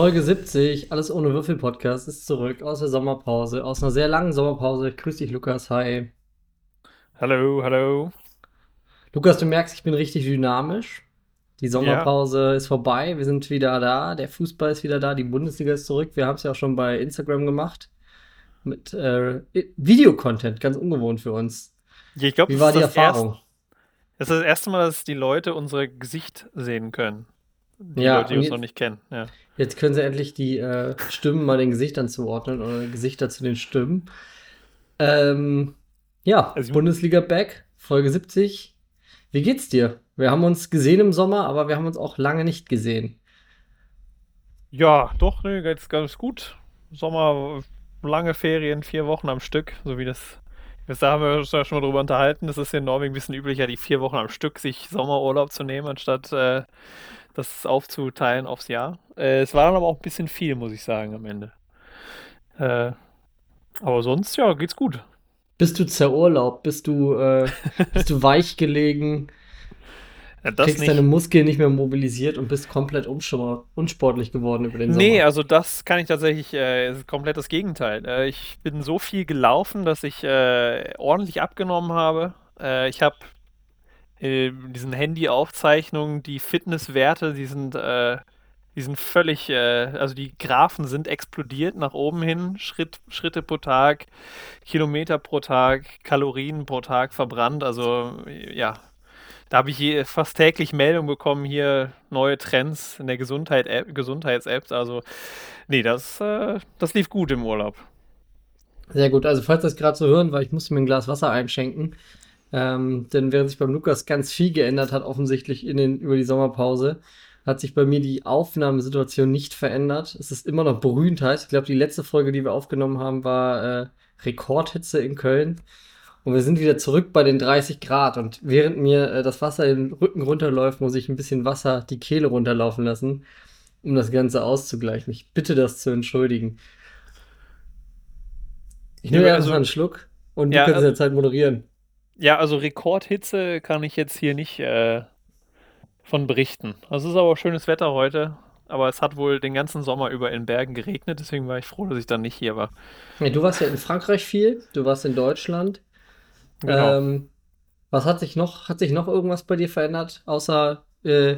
Folge 70, alles ohne Würfel Podcast ist zurück aus der Sommerpause, aus einer sehr langen Sommerpause. Grüß dich, Lukas. Hi. Hallo, hallo. Lukas, du merkst, ich bin richtig dynamisch. Die Sommerpause ja. ist vorbei, wir sind wieder da, der Fußball ist wieder da, die Bundesliga ist zurück. Wir haben es ja auch schon bei Instagram gemacht mit äh, Videocontent, ganz ungewohnt für uns. Ich glaub, Wie war die Erfahrung? Das ist das erste Mal, dass die Leute unser Gesicht sehen können. Die ja, Leute, die uns noch nicht kennen. Ja. Jetzt können sie endlich die äh, Stimmen mal den Gesichtern zuordnen oder Gesichter zu den Stimmen. Ähm, ja, also, Bundesliga Back, Folge 70. Wie geht's dir? Wir haben uns gesehen im Sommer, aber wir haben uns auch lange nicht gesehen. Ja, doch, ne, geht's ganz gut. Sommer, lange Ferien, vier Wochen am Stück, so wie das. Da haben wir uns ja schon mal drüber unterhalten. Das ist in Norwegen ein bisschen üblicher, die vier Wochen am Stück sich Sommerurlaub zu nehmen, anstatt äh, das aufzuteilen aufs Jahr. Äh, es war dann aber auch ein bisschen viel, muss ich sagen, am Ende. Äh, aber sonst, ja, geht's gut. Bist du zerurlaubt? Bist du, äh, bist du weich gelegen? Ja, kriegst nicht. deine Muskeln nicht mehr mobilisiert und bist komplett unsportlich geworden über den Sommer. Nee, also das kann ich tatsächlich, äh, komplett das Gegenteil. Äh, ich bin so viel gelaufen, dass ich äh, ordentlich abgenommen habe. Äh, ich habe in diesen Handy-Aufzeichnungen, die Fitnesswerte, die sind, äh, die sind völlig, äh, also die Graphen sind explodiert nach oben hin, Schritt, Schritte pro Tag, Kilometer pro Tag, Kalorien pro Tag verbrannt. Also ja, da habe ich fast täglich Meldungen bekommen, hier neue Trends in der Gesundheit Gesundheits-Apps. Also nee, das, äh, das lief gut im Urlaub. Sehr gut. Also falls das gerade so hören war, ich musste mir ein Glas Wasser einschenken. Ähm, denn während sich beim Lukas ganz viel geändert hat, offensichtlich in den, über die Sommerpause, hat sich bei mir die Aufnahmesituation nicht verändert. Es ist immer noch berühmt heiß. Ich glaube, die letzte Folge, die wir aufgenommen haben, war äh, Rekordhitze in Köln. Und wir sind wieder zurück bei den 30 Grad. Und während mir äh, das Wasser den Rücken runterläuft, muss ich ein bisschen Wasser die Kehle runterlaufen lassen, um das Ganze auszugleichen. Ich bitte das zu entschuldigen. Ich nehme ja, also, einen Schluck und ja, du kannst also, in der Zeit moderieren. Ja, also Rekordhitze kann ich jetzt hier nicht äh, von berichten. Also es ist aber schönes Wetter heute, aber es hat wohl den ganzen Sommer über in Bergen geregnet, deswegen war ich froh, dass ich dann nicht hier war. Ja, du warst ja in Frankreich viel, du warst in Deutschland. Genau. Ähm, was hat sich noch, hat sich noch irgendwas bei dir verändert, außer äh,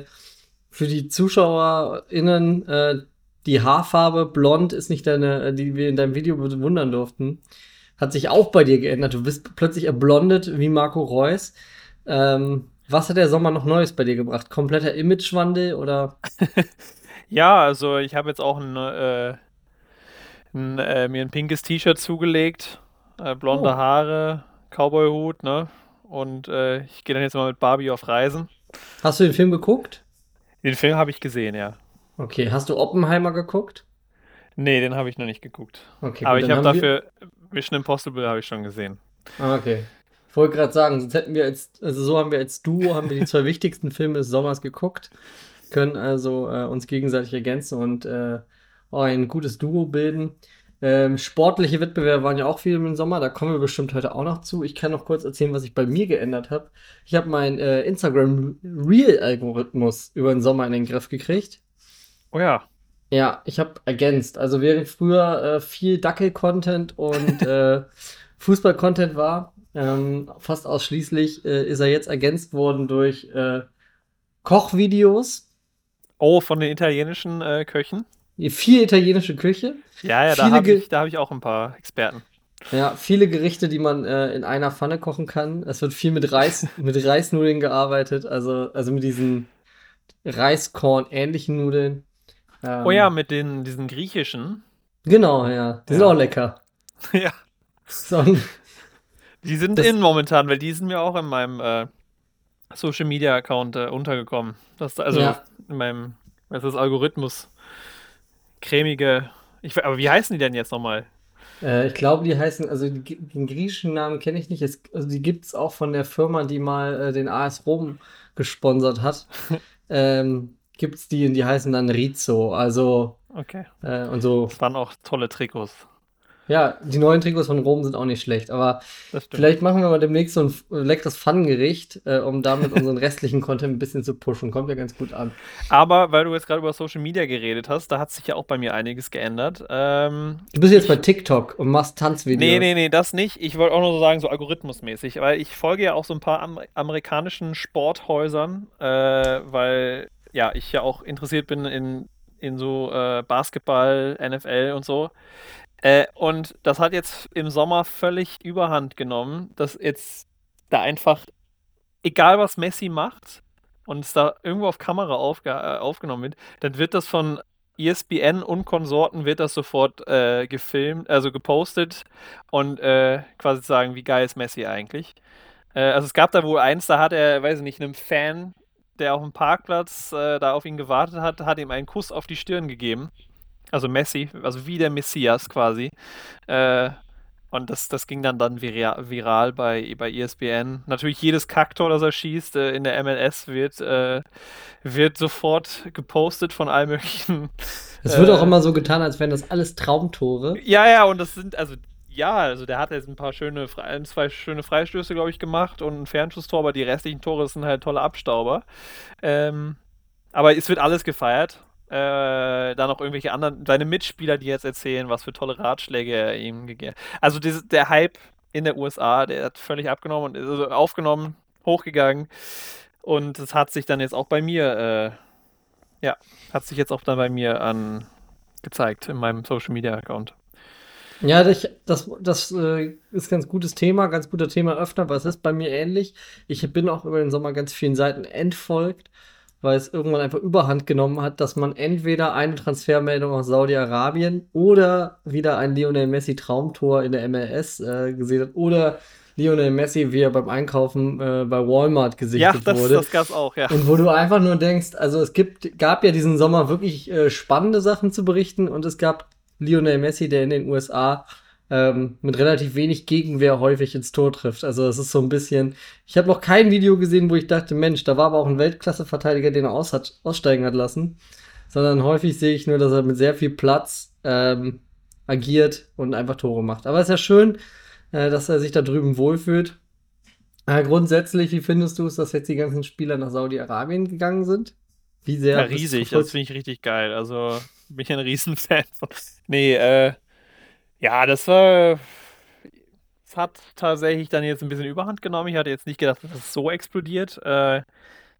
für die ZuschauerInnen, äh, die Haarfarbe blond ist nicht deine, die wir in deinem Video bewundern durften hat sich auch bei dir geändert. Du bist plötzlich erblondet wie Marco Reus. Ähm, was hat der Sommer noch Neues bei dir gebracht? Kompletter Imagewandel oder? ja, also ich habe jetzt auch ein, äh, ein, äh, mir ein pinkes T-Shirt zugelegt, äh, blonde oh. Haare, Cowboy-Hut, ne? Und äh, ich gehe dann jetzt mal mit Barbie auf Reisen. Hast du den Film geguckt? Den Film habe ich gesehen, ja. Okay, hast du Oppenheimer geguckt? Nee, den habe ich noch nicht geguckt. Okay, Aber gut, ich habe dafür, Mission Impossible habe ich schon gesehen. Ah, okay. Ich wollte gerade sagen, sonst hätten wir jetzt, also so haben wir als Duo, haben wir die zwei wichtigsten Filme des Sommers geguckt, können also äh, uns gegenseitig ergänzen und äh, ein gutes Duo bilden. Ähm, sportliche Wettbewerbe waren ja auch viel im Sommer, da kommen wir bestimmt heute auch noch zu. Ich kann noch kurz erzählen, was sich bei mir geändert habe. Ich habe meinen äh, Instagram Real-Algorithmus über den Sommer in den Griff gekriegt. Oh ja. Ja, ich habe ergänzt. Also während früher äh, viel Dackel-Content und äh, Fußball-Content war, ähm, fast ausschließlich äh, ist er jetzt ergänzt worden durch äh, Kochvideos. Oh, von den italienischen äh, Köchen? Viel italienische Küche. Ja, ja, da habe ich, hab ich auch ein paar Experten. Ja, viele Gerichte, die man äh, in einer Pfanne kochen kann. Es wird viel mit Reis, mit Reisnudeln gearbeitet, also, also mit diesen Reiskorn-ähnlichen Nudeln. Ähm, oh ja, mit den, diesen griechischen. Genau, ja. Die ja. sind auch lecker. ja. So, die sind in momentan, weil die sind mir auch in meinem äh, Social Media Account äh, untergekommen. Das, also ja. in meinem, was ist das, Algorithmus. Cremige. Ich, aber wie heißen die denn jetzt nochmal? Äh, ich glaube, die heißen, also die, den griechischen Namen kenne ich nicht. Es, also die gibt es auch von der Firma, die mal äh, den AS Rom gesponsert hat. ähm, gibt es die und die heißen dann Rizzo. Also. Okay. Äh, und so. Das waren auch tolle Trikots. Ja, die neuen Trikots von Rom sind auch nicht schlecht, aber vielleicht machen wir mal demnächst so ein leckeres Pfannengericht, äh, um damit unseren restlichen Content ein bisschen zu pushen. Kommt ja ganz gut an. Aber weil du jetzt gerade über Social Media geredet hast, da hat sich ja auch bei mir einiges geändert. Ähm, du bist jetzt bei TikTok und machst Tanzvideos. Nee, nee, nee, das nicht. Ich wollte auch nur so sagen, so algorithmusmäßig, weil ich folge ja auch so ein paar Am amerikanischen Sporthäusern, äh, weil ja, ich ja auch interessiert bin in, in so äh, Basketball, NFL und so. Äh, und das hat jetzt im Sommer völlig überhand genommen, dass jetzt da einfach, egal was Messi macht und es da irgendwo auf Kamera aufge äh, aufgenommen wird, dann wird das von ESPN und Konsorten wird das sofort äh, gefilmt, also gepostet und äh, quasi sagen, wie geil ist Messi eigentlich. Äh, also es gab da wohl eins, da hat er, weiß ich nicht, einem Fan, der auf dem Parkplatz äh, da auf ihn gewartet hat, hat ihm einen Kuss auf die Stirn gegeben. Also Messi, also wie der Messias quasi. Äh, und das, das ging dann dann viral bei, bei ESPN. Natürlich jedes Kacktor, das er schießt äh, in der MLS, wird, äh, wird sofort gepostet von allen möglichen. Es wird auch äh, immer so getan, als wären das alles Traumtore. Ja, ja, und das sind, also ja, also der hat jetzt ein paar schöne, ein, zwei schöne Freistöße, glaube ich, gemacht und ein Fernschusstor, aber die restlichen Tore sind halt tolle Abstauber. Ähm, aber es wird alles gefeiert äh, dann auch irgendwelche anderen, seine Mitspieler, die jetzt erzählen, was für tolle Ratschläge er ihm gegeben hat. Also diese, der Hype in der USA, der hat völlig abgenommen und also aufgenommen, hochgegangen. Und es hat sich dann jetzt auch bei mir, äh, ja, hat sich jetzt auch dann bei mir an gezeigt in meinem Social Media Account. Ja, das, das, das äh, ist ganz gutes Thema, ganz guter Thema öfter, aber es ist bei mir ähnlich. Ich bin auch über den Sommer ganz vielen Seiten entfolgt weil es irgendwann einfach überhand genommen hat, dass man entweder eine Transfermeldung aus Saudi-Arabien oder wieder ein Lionel Messi Traumtor in der MLS äh, gesehen hat oder Lionel Messi, wie er beim Einkaufen äh, bei Walmart gesichtet ja, das, wurde. Ja, das gab's auch, ja. Und wo du einfach nur denkst, also es gibt, gab ja diesen Sommer wirklich äh, spannende Sachen zu berichten und es gab Lionel Messi, der in den USA ähm, mit relativ wenig Gegenwehr häufig ins Tor trifft. Also es ist so ein bisschen. Ich habe noch kein Video gesehen, wo ich dachte, Mensch, da war aber auch ein Weltklasse-Verteidiger, den er aus hat, aussteigen hat lassen. Sondern häufig sehe ich nur, dass er mit sehr viel Platz ähm, agiert und einfach Tore macht. Aber es ist ja schön, äh, dass er sich da drüben wohlfühlt. Äh, grundsätzlich, wie findest du es, dass jetzt die ganzen Spieler nach Saudi-Arabien gegangen sind? Wie sehr? Ja, riesig, das finde ich richtig geil. Also bin ich ein Riesenfan von. Nee, äh, ja, das war. Es hat tatsächlich dann jetzt ein bisschen Überhand genommen. Ich hatte jetzt nicht gedacht, dass es so explodiert. Äh,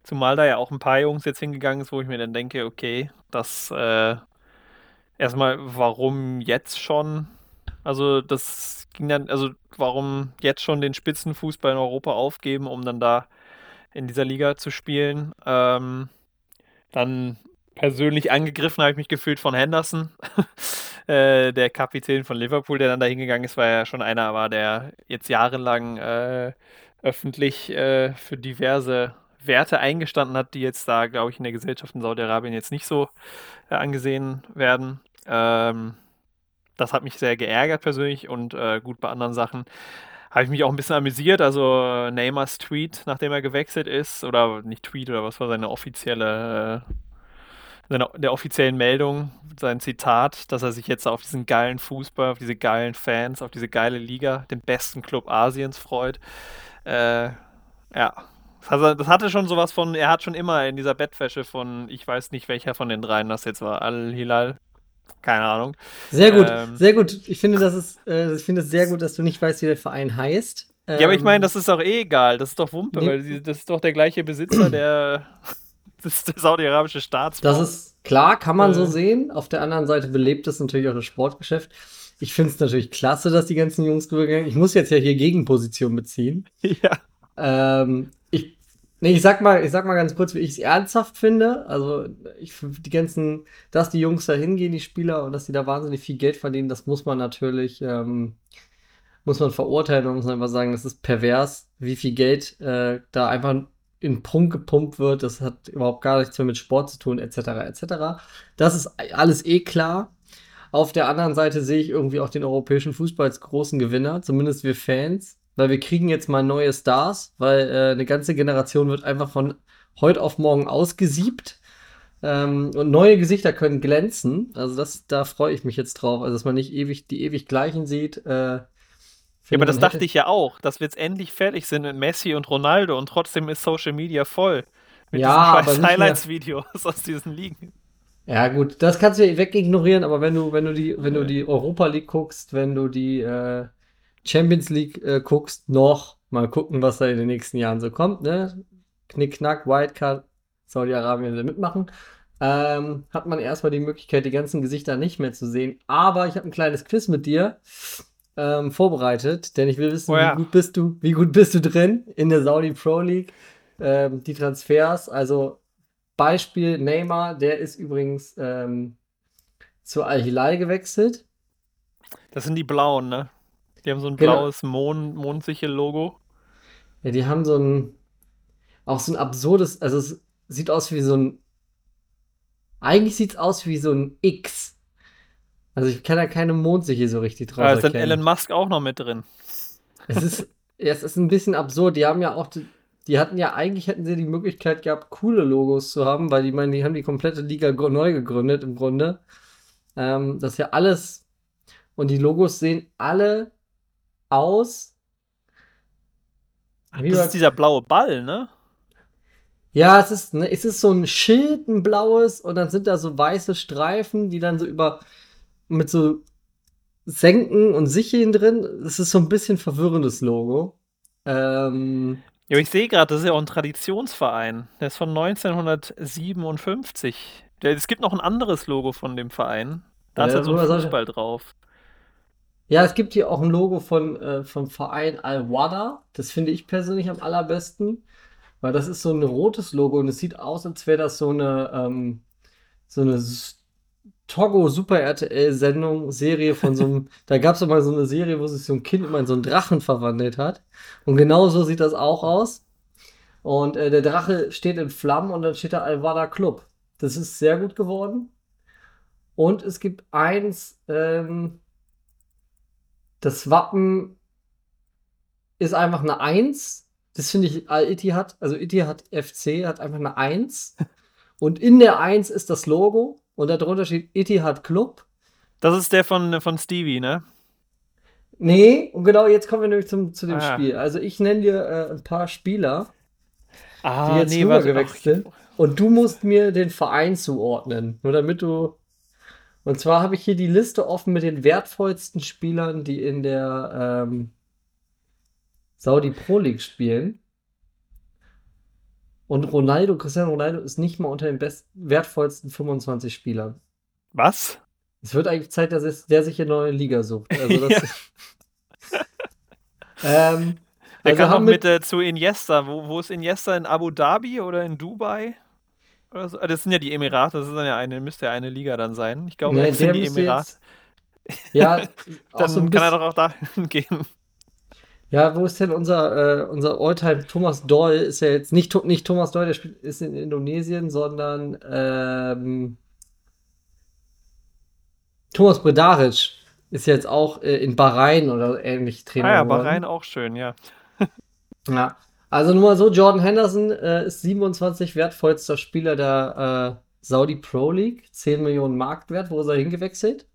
zumal da ja auch ein paar Jungs jetzt hingegangen sind, wo ich mir dann denke, okay, das äh, erstmal, warum jetzt schon? Also das ging dann, also warum jetzt schon den Spitzenfußball in Europa aufgeben, um dann da in dieser Liga zu spielen? Ähm, dann persönlich angegriffen habe ich mich gefühlt von Henderson. Äh, der Kapitän von Liverpool, der dann da hingegangen ist, weil er schon einer war, der jetzt jahrelang äh, öffentlich äh, für diverse Werte eingestanden hat, die jetzt da, glaube ich, in der Gesellschaft in Saudi-Arabien jetzt nicht so äh, angesehen werden. Ähm, das hat mich sehr geärgert persönlich und äh, gut bei anderen Sachen habe ich mich auch ein bisschen amüsiert. Also Neymars Tweet, nachdem er gewechselt ist, oder nicht Tweet, oder was war seine offizielle der offiziellen Meldung, sein Zitat, dass er sich jetzt auf diesen geilen Fußball, auf diese geilen Fans, auf diese geile Liga, den besten Club Asiens freut. Äh, ja, also das hatte schon sowas von, er hat schon immer in dieser Bettwäsche von, ich weiß nicht welcher von den dreien das jetzt war, Al-Hilal, keine Ahnung. Sehr gut, ähm, sehr gut. Ich finde, das ist, äh, ich finde es sehr gut, dass du nicht weißt, wie der Verein heißt. ja, aber ich meine, ähm, das ist doch eh egal. Das ist doch Wumpe, nee. weil das ist doch der gleiche Besitzer, der ist der saudi-arabische Staatsfonds. Das ist klar, kann man äh. so sehen. Auf der anderen Seite belebt es natürlich auch das Sportgeschäft. Ich finde es natürlich klasse, dass die ganzen Jungs rübergegangen Ich muss jetzt ja hier Gegenposition beziehen. Ja. Ähm, ich, nee, ich sag mal, ich sag mal ganz kurz, wie ich es ernsthaft finde. Also, ich die ganzen, dass die Jungs da hingehen, die Spieler, und dass die da wahnsinnig viel Geld verdienen, das muss man natürlich, ähm, muss man verurteilen. Man muss einfach sagen, das ist pervers, wie viel Geld äh, da einfach in Prunk gepumpt wird, das hat überhaupt gar nichts mehr mit Sport zu tun, etc. etc. Das ist alles eh klar. Auf der anderen Seite sehe ich irgendwie auch den europäischen Fußball als großen Gewinner, zumindest wir Fans, weil wir kriegen jetzt mal neue Stars, weil äh, eine ganze Generation wird einfach von heute auf morgen ausgesiebt. Ähm, und neue Gesichter können glänzen. Also das, da freue ich mich jetzt drauf. Also dass man nicht ewig die ewig gleichen sieht. Äh, ja, aber das dachte ich ja auch, dass wir jetzt endlich fertig sind mit Messi und Ronaldo und trotzdem ist Social Media voll. Mit ja, diesen Highlights-Videos aus diesen Ligen. Ja, gut, das kannst du ja wegignorieren, aber wenn du, wenn du die, wenn du die Europa League guckst, wenn du die äh, Champions League äh, guckst, noch mal gucken, was da in den nächsten Jahren so kommt, ne? Knick, knack, Wildcard, Saudi-Arabien mitmachen. Ähm, hat man erstmal die Möglichkeit, die ganzen Gesichter nicht mehr zu sehen. Aber ich habe ein kleines Quiz mit dir ähm, vorbereitet, denn ich will wissen, oh ja. wie gut bist du, wie gut bist du drin in der Saudi Pro League? Ähm, die Transfers, also Beispiel Neymar, der ist übrigens ähm, zu Al-Hilal gewechselt. Das sind die blauen, ne? Die haben so ein genau. blaues Mond, Mondsichel-Logo. Ja, die haben so ein, auch so ein absurdes, also es sieht aus wie so ein, eigentlich sieht es aus wie so ein X. Also ich kann da keine Mondsichel so richtig drauf ja, Da ist dann Elon Musk auch noch mit drin. Es ist, es ist ein bisschen absurd. Die haben ja auch die, die hatten ja eigentlich hätten sie die Möglichkeit gehabt, coole Logos zu haben, weil die meinen, die haben die komplette Liga neu gegründet im Grunde. Ähm, das ist ja alles. Und die Logos sehen alle aus. Ach, das ist dieser blaue Ball, ne? Ja, es ist, ne, es ist so ein Schild, ein blaues, und dann sind da so weiße Streifen, die dann so über mit so Senken und Sicheln drin. Es ist so ein bisschen verwirrendes Logo. Ähm, ja, ich sehe gerade, das ist ja auch ein Traditionsverein. Der ist von 1957. es gibt noch ein anderes Logo von dem Verein. Da ja, ist ja so ein Fußball drauf. Ja, es gibt hier auch ein Logo von, äh, vom Verein Al-Wada. Das finde ich persönlich am allerbesten, weil das ist so ein rotes Logo und es sieht aus, als wäre das so eine, ähm, so eine Togo Super RTL Sendung, Serie von so einem, da gab es mal so eine Serie, wo sich so ein Kind immer in so einen Drachen verwandelt hat. Und genau so sieht das auch aus. Und äh, der Drache steht in Flammen und dann steht da Alvada Club. Das ist sehr gut geworden. Und es gibt eins, ähm, das Wappen ist einfach eine Eins. Das finde ich, Al-Ittihad, also Ittihad FC hat einfach eine Eins. Und in der Eins ist das Logo und darunter steht Etihad Club. Das ist der von, von Stevie, ne? Nee, und genau jetzt kommen wir nämlich zum, zu dem ah. Spiel. Also ich nenne dir äh, ein paar Spieler, ah, die jetzt nee, rübergewechselt sind. Und du musst mir den Verein zuordnen. Nur damit du. Und zwar habe ich hier die Liste offen mit den wertvollsten Spielern, die in der ähm, Saudi Pro League spielen. Und Ronaldo, Cristiano Ronaldo ist nicht mal unter den best wertvollsten 25 Spielern. Was? Es wird eigentlich Zeit, dass der sich eine neue Liga sucht. Also das ähm, der also kam noch mit, mit äh, zu Iniesta. Wo, wo ist Iniesta? In Abu Dhabi oder in Dubai? Oder so? Ah, das sind ja die Emirate, das ist dann ja eine, müsste ja eine Liga dann sein. Ich glaube, nee, das sind die Emirate. ja, dann so kann er doch auch dahin gehen. Ja, wo ist denn unser, äh, unser Alltime Thomas Doll? Ist ja jetzt nicht, nicht Thomas Doll, der spielt, ist in Indonesien, sondern ähm, Thomas Bredaric ist jetzt auch äh, in Bahrain oder ähnlich Trainer. Ah ja, Bahrain auch schön, ja. ja, also nur mal so, Jordan Henderson äh, ist 27 wertvollster Spieler der äh, Saudi Pro League, 10 Millionen Marktwert. Wo ist er hingewechselt?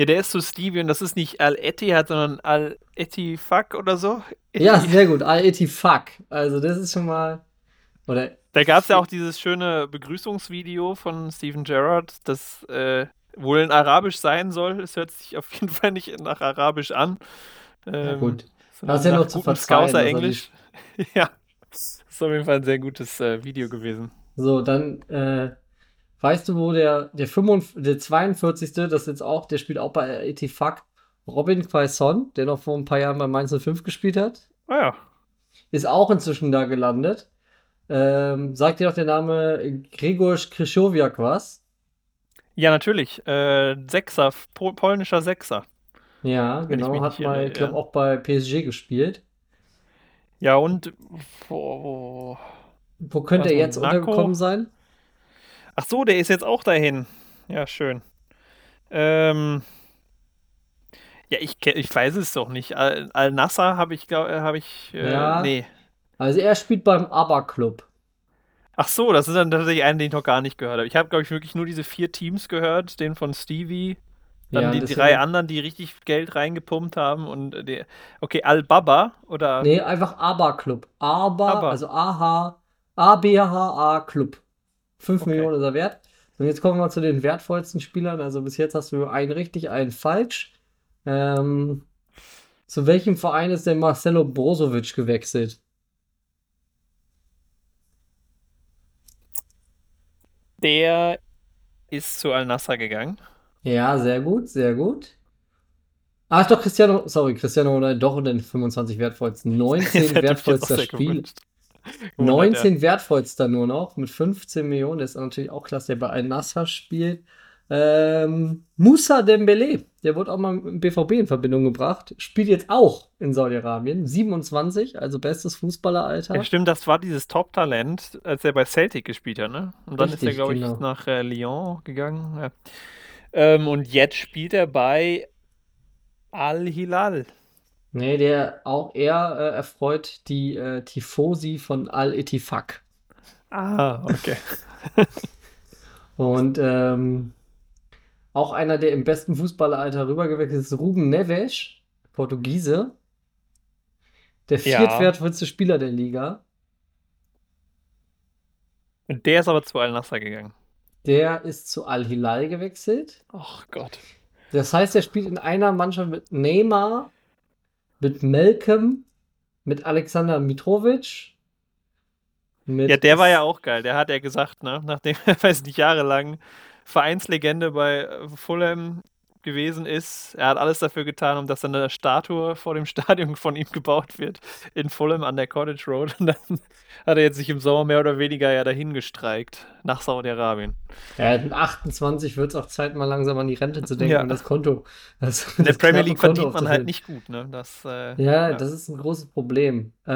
Ja, der ist so Stevie und das ist nicht Al-Ettihad, sondern Al-Ettifak oder so. Ja, sehr gut, Al-Ettifak. Also das ist schon mal... Oder da gab es ja auch dieses schöne Begrüßungsvideo von Steven Gerrard, das äh, wohl in Arabisch sein soll. Es hört sich auf jeden Fall nicht nach Arabisch an. Ähm, ja, gut. Das ist ja noch zu verzeihen. Englisch. ja, das ist auf jeden Fall ein sehr gutes äh, Video gewesen. So, dann äh, Weißt du, wo der, der, 45, der 42. das ist jetzt auch, der spielt auch bei Etifak, Robin Quaison, der noch vor ein paar Jahren bei Mainz 05 gespielt hat. Ah ja. Ist auch inzwischen da gelandet. Ähm, sagt dir doch der Name Gregor Krischowiak was? Ja, natürlich. Äh, Sechser, Pol polnischer Sechser. Ja, genau. Hat mal, ich glaube, auch bei PSG gespielt. Ja, und wo, wo könnte er jetzt untergekommen sein? Ach so, der ist jetzt auch dahin. Ja, schön. Ähm, ja, ich, ich weiß es doch nicht. Al-Nasser habe ich, glaube äh, habe ich, äh, ja. nee. Also er spielt beim ABBA Club. Ach so, das ist dann tatsächlich einen, den ich noch gar nicht gehört habe. Ich habe, glaube ich, wirklich nur diese vier Teams gehört, den von Stevie, dann Ja, die drei anderen, die richtig Geld reingepumpt haben und äh, die, okay, Al-Baba oder Nee, einfach ABA Club. ABA, ABBA. also AH, ABHA Club. 5 Okay. Millionen ist er wert. Und jetzt kommen wir zu den wertvollsten Spielern. Also bis jetzt hast du einen richtig, einen falsch. Ähm, zu welchem Verein ist denn Marcelo Brozovic gewechselt? der ist zu Al-Nassr gegangen. Ja, sehr gut, sehr gut. Ah, ist doch Cristiano, sorry, Cristiano Ronaldo, doch in den 25 wertvollsten. 19 Das hätte mich jetzt auch wertvollster Spiel. gewünscht. Gewundert, ja. 19 wertvollster nur noch mit 15 Millionen. Das ist natürlich auch klasse, der bei Al-Nassr spielt. Ähm, Moussa Dembélé, der wurde auch mal mit dem BVB in Verbindung gebracht. Spielt jetzt auch in Saudi-Arabien. 27, also bestes Fußballeralter. Ja, stimmt, das war dieses Top-Talent, als er bei Celtic gespielt hat, ne? Und dann ist er, Richtig, glaube ich, genau. nach äh, Lyon gegangen. Ja. Ähm, und jetzt spielt er bei Al-Hilal. Nee, der auch eher äh, erfreut die äh, Tifosi von Al-Ettifaq. Ah, okay. Und ähm, auch einer, der im besten Fußballeralter rübergewechselt ist, Ruben Neves, Portugiese. Der Ja. viertwertvollste Spieler der Liga. Und der ist aber zu Al-Nassr gegangen. Der ist zu Al-Hilal gewechselt. Ach Gott. Das heißt, er spielt in einer Mannschaft mit Neymar, mit Malcolm, mit Alexander Mitrovic, mit Ja, der war ja auch geil. Der hat ja gesagt, ne, nachdem er, weiß nicht, jahrelang Vereinslegende bei Fulham gewesen ist, er hat alles dafür getan, um dass eine Statue vor dem Stadion von ihm gebaut wird in Fulham an der Cottage Road. Und dann hat er jetzt sich im Sommer mehr oder weniger ja dahin gestreikt nach Saudi-Arabien. Ja, mit 28 wird es auch Zeit, mal langsam an die Rente zu denken Ja. und das Konto. Das, In der Premier League Konto verdient man halt nicht gut, ne? Das, äh, Ja, ja. das ist ein großes Problem. Äh,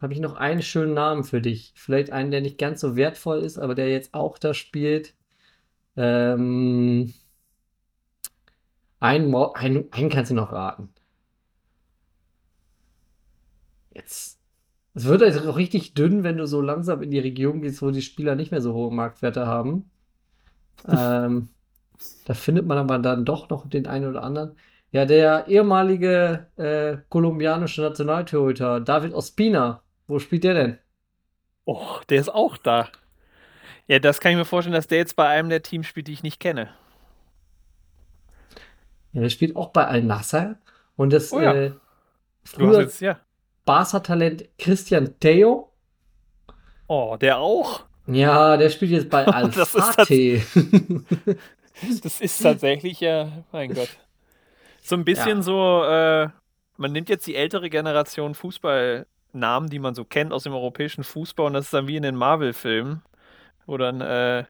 habe ich noch einen schönen Namen für dich? Vielleicht einen, der nicht ganz so wertvoll ist, aber der jetzt auch da spielt. Ähm, einen, einen, einen kannst du noch raten. Jetzt. Es wird also auch richtig dünn, wenn du so langsam in die Region gehst, wo die Spieler nicht mehr so hohe Marktwerte haben. Ähm, da findet man aber dann doch noch den einen oder anderen. Ja, der ehemalige äh, kolumbianische Nationaltorhüter David Ospina. Wo spielt der denn? Oh, der ist auch da. Ja, das kann ich mir vorstellen, dass der jetzt bei einem der Teams spielt, die ich nicht kenne. Ja, der spielt auch bei Al-Nassr. Und das Oh ja. äh, früher jetzt, ja. Barca-Talent Christian Theo. Oh, der auch? Ja, der spielt jetzt bei Das ist Al-Fateh. Das ist tatsächlich ja, mein Gott. So ein bisschen Ja. so, äh, man nimmt jetzt die ältere Generation Fußballnamen, die man so kennt aus dem europäischen Fußball, und das ist dann wie in den Marvel-Filmen, wo dann äh,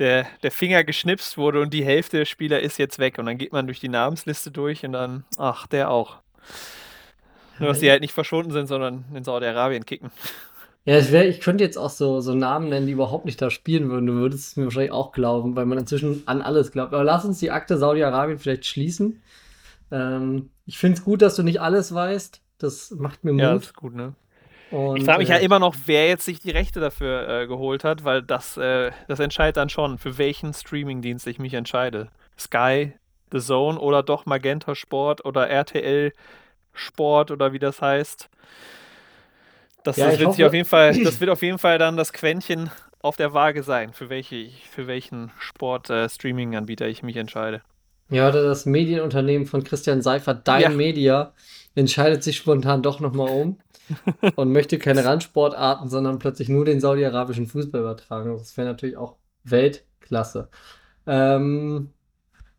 der, der Finger geschnipst wurde und die Hälfte der Spieler ist jetzt weg. Und dann geht man durch die Namensliste durch und dann, ach, der auch. Nur, dass die halt nicht verschwunden sind, sondern in Saudi-Arabien kicken. Ja, es wär, ich könnte jetzt auch so, so Namen nennen, die überhaupt nicht da spielen würden. Du würdest es mir wahrscheinlich auch glauben, weil man inzwischen an alles glaubt. Aber lass uns die Akte Saudi-Arabien vielleicht schließen. Ähm, ich finde es gut, dass du nicht alles weißt. Das macht mir Ja, Mut. das ist gut, ne? Und, Ich frage mich äh, halt immer noch, wer jetzt sich die Rechte dafür äh, geholt hat, weil das, äh, das entscheidet dann schon, für welchen Streamingdienst ich mich entscheide. Sky, The Zone oder doch Magenta Sport oder RTL Sport oder wie das heißt. Das, Ja, das wird sich hoffe- auf jeden Fall, das wird auf jeden Fall dann das Quäntchen auf der Waage sein, für, welche für welchen Sport-Streaming-Anbieter ich mich entscheide. Ja, oder das Medienunternehmen von Christian Seifert, Dein Ja. Media, entscheidet sich spontan doch nochmal um und möchte keine Randsportarten, sondern plötzlich nur den saudi-arabischen Fußball übertragen. Das wäre natürlich auch Weltklasse. Ähm,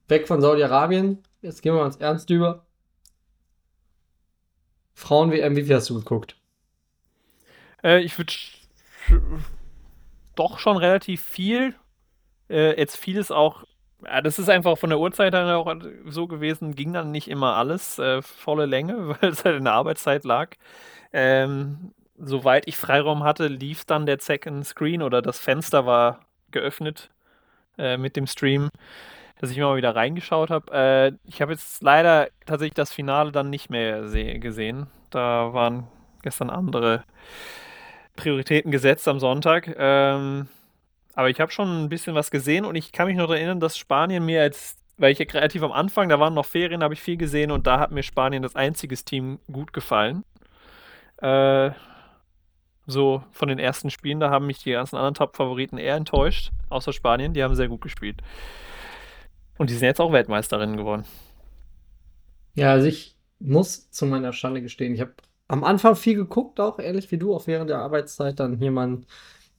weg von Saudi-Arabien, jetzt gehen wir ans Ernst über. Frauen-WM, wie viel hast du geguckt? Äh, ich würde doch schon relativ viel. Äh, jetzt vieles auch. Ja, das ist einfach von der Uhrzeit her auch so gewesen, ging dann nicht immer alles äh, volle Länge, weil es halt in der Arbeitszeit lag. Ähm, soweit ich Freiraum hatte, lief dann der Second Screen oder das Fenster war geöffnet äh, mit dem Stream, dass ich immer mal wieder reingeschaut habe. Äh, ich habe jetzt leider tatsächlich das Finale dann nicht mehr se- gesehen. Da waren gestern andere Prioritäten gesetzt am Sonntag. Ähm, aber ich habe schon ein bisschen was gesehen und ich kann mich noch erinnern, dass Spanien mir als, weil ich ja relativ am Anfang, da waren noch Ferien, habe ich viel gesehen und da hat mir Spanien das einziges Team gut gefallen. Äh, so von den ersten Spielen, da haben mich die ganzen anderen Top-Favoriten eher enttäuscht, außer Spanien, die haben sehr gut gespielt. Und die sind jetzt auch Weltmeisterinnen geworden. Ja, also ich muss zu meiner Schande gestehen, ich habe am Anfang viel geguckt, auch ähnlich wie du, auch während der Arbeitszeit dann hier mal einen,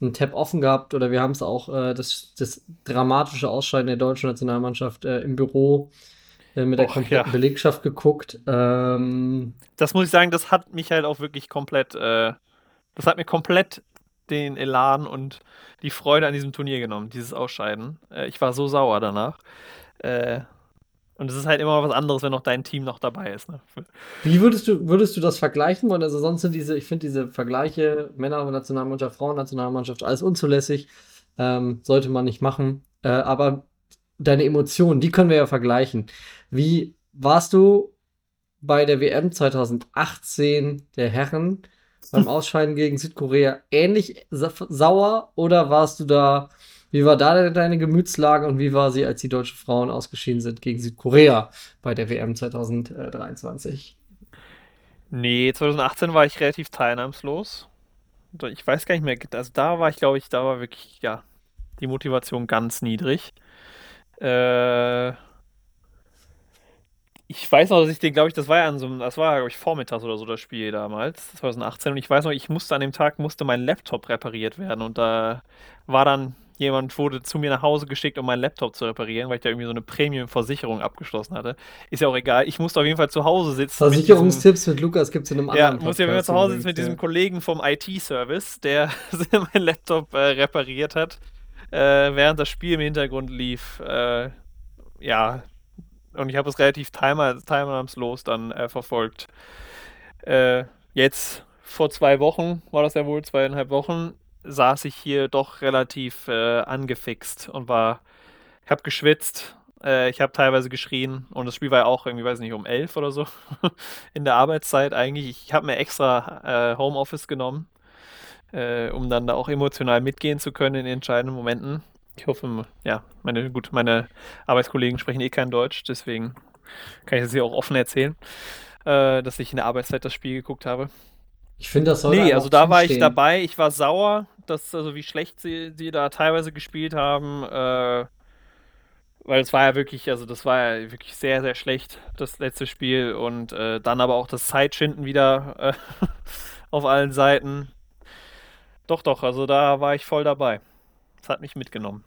einen Tab offen gehabt oder wir haben es auch, äh, das, das dramatische Ausscheiden der deutschen Nationalmannschaft äh, im Büro äh, mit der Och, kompletten ja. Belegschaft geguckt. Ähm, Das muss ich sagen, das hat mich halt auch wirklich komplett, äh, das hat mir komplett den Elan und die Freude an diesem Turnier genommen, dieses Ausscheiden. Äh, ich war so sauer danach. Äh, und es ist halt immer was anderes, wenn noch dein Team noch dabei ist. Ne? Wie würdest du, würdest du das vergleichen wollen? Also sonst sind diese, ich finde diese Vergleiche Männer-Nationalmannschaft, Frauen-Nationalmannschaft, alles unzulässig. Ähm, sollte man nicht machen. Äh, aber deine Emotionen, die können wir ja vergleichen. Wie warst du bei der WM 2018 der Herren beim Ausscheiden gegen Südkorea ähnlich sa sauer oder warst du da, wie war da deine Gemütslage und wie war sie, als die deutschen Frauen ausgeschieden sind gegen Südkorea bei der WM 2023? Nee, 2018 war ich relativ teilnahmslos. Ich weiß gar nicht mehr, also da war ich, glaube ich, da war wirklich, ja, die Motivation ganz niedrig. Äh, ich weiß noch, dass ich den, glaube ich, das war ja an so einem, das war, glaube ich, vormittags oder so das Spiel damals, 2018. Und ich weiß noch, ich musste an dem Tag, musste mein Laptop repariert werden. Und da war dann jemand, wurde zu mir nach Hause geschickt, um meinen Laptop zu reparieren, weil ich da irgendwie so eine Premium-Versicherung abgeschlossen hatte. Ist ja auch egal. Ich musste auf jeden Fall zu Hause sitzen. mit Versicherungstipps mit Lukas gibt es in einem ja, anderen muss ja wenn wir Podcast zu Hause sitzen mit ja. diesem Kollegen vom IT-Service, der mein Laptop äh, repariert hat, äh, während das Spiel im Hintergrund lief. Äh, ja, und ich habe es relativ timer, teilnahmslos dann äh, verfolgt. Äh, jetzt vor zwei Wochen, war das ja wohl, zweieinhalb Wochen, saß ich hier doch relativ äh, angefixt und war, ich habe geschwitzt, äh, ich habe teilweise geschrien und das Spiel war ja auch irgendwie, weiß nicht, um elf oder so in der Arbeitszeit eigentlich. Ich habe mir extra äh, Homeoffice genommen, äh, um dann da auch emotional mitgehen zu können in entscheidenden Momenten. Ich hoffe, ja, meine, gut, meine Arbeitskollegen sprechen eh kein Deutsch, deswegen kann ich das hier auch offen erzählen, äh, dass ich in der Arbeitszeit das Spiel geguckt habe. Ich finde, das sollte Nee, also da war ich dabei. Ich war sauer, dass, also wie schlecht sie, sie da teilweise gespielt haben. Äh, weil es war ja wirklich, also das war ja wirklich sehr, sehr schlecht, das letzte Spiel. Und äh, dann aber auch das Zeitschinden wieder äh, auf allen Seiten. Doch, doch, also da war ich voll dabei. Das hat mich mitgenommen.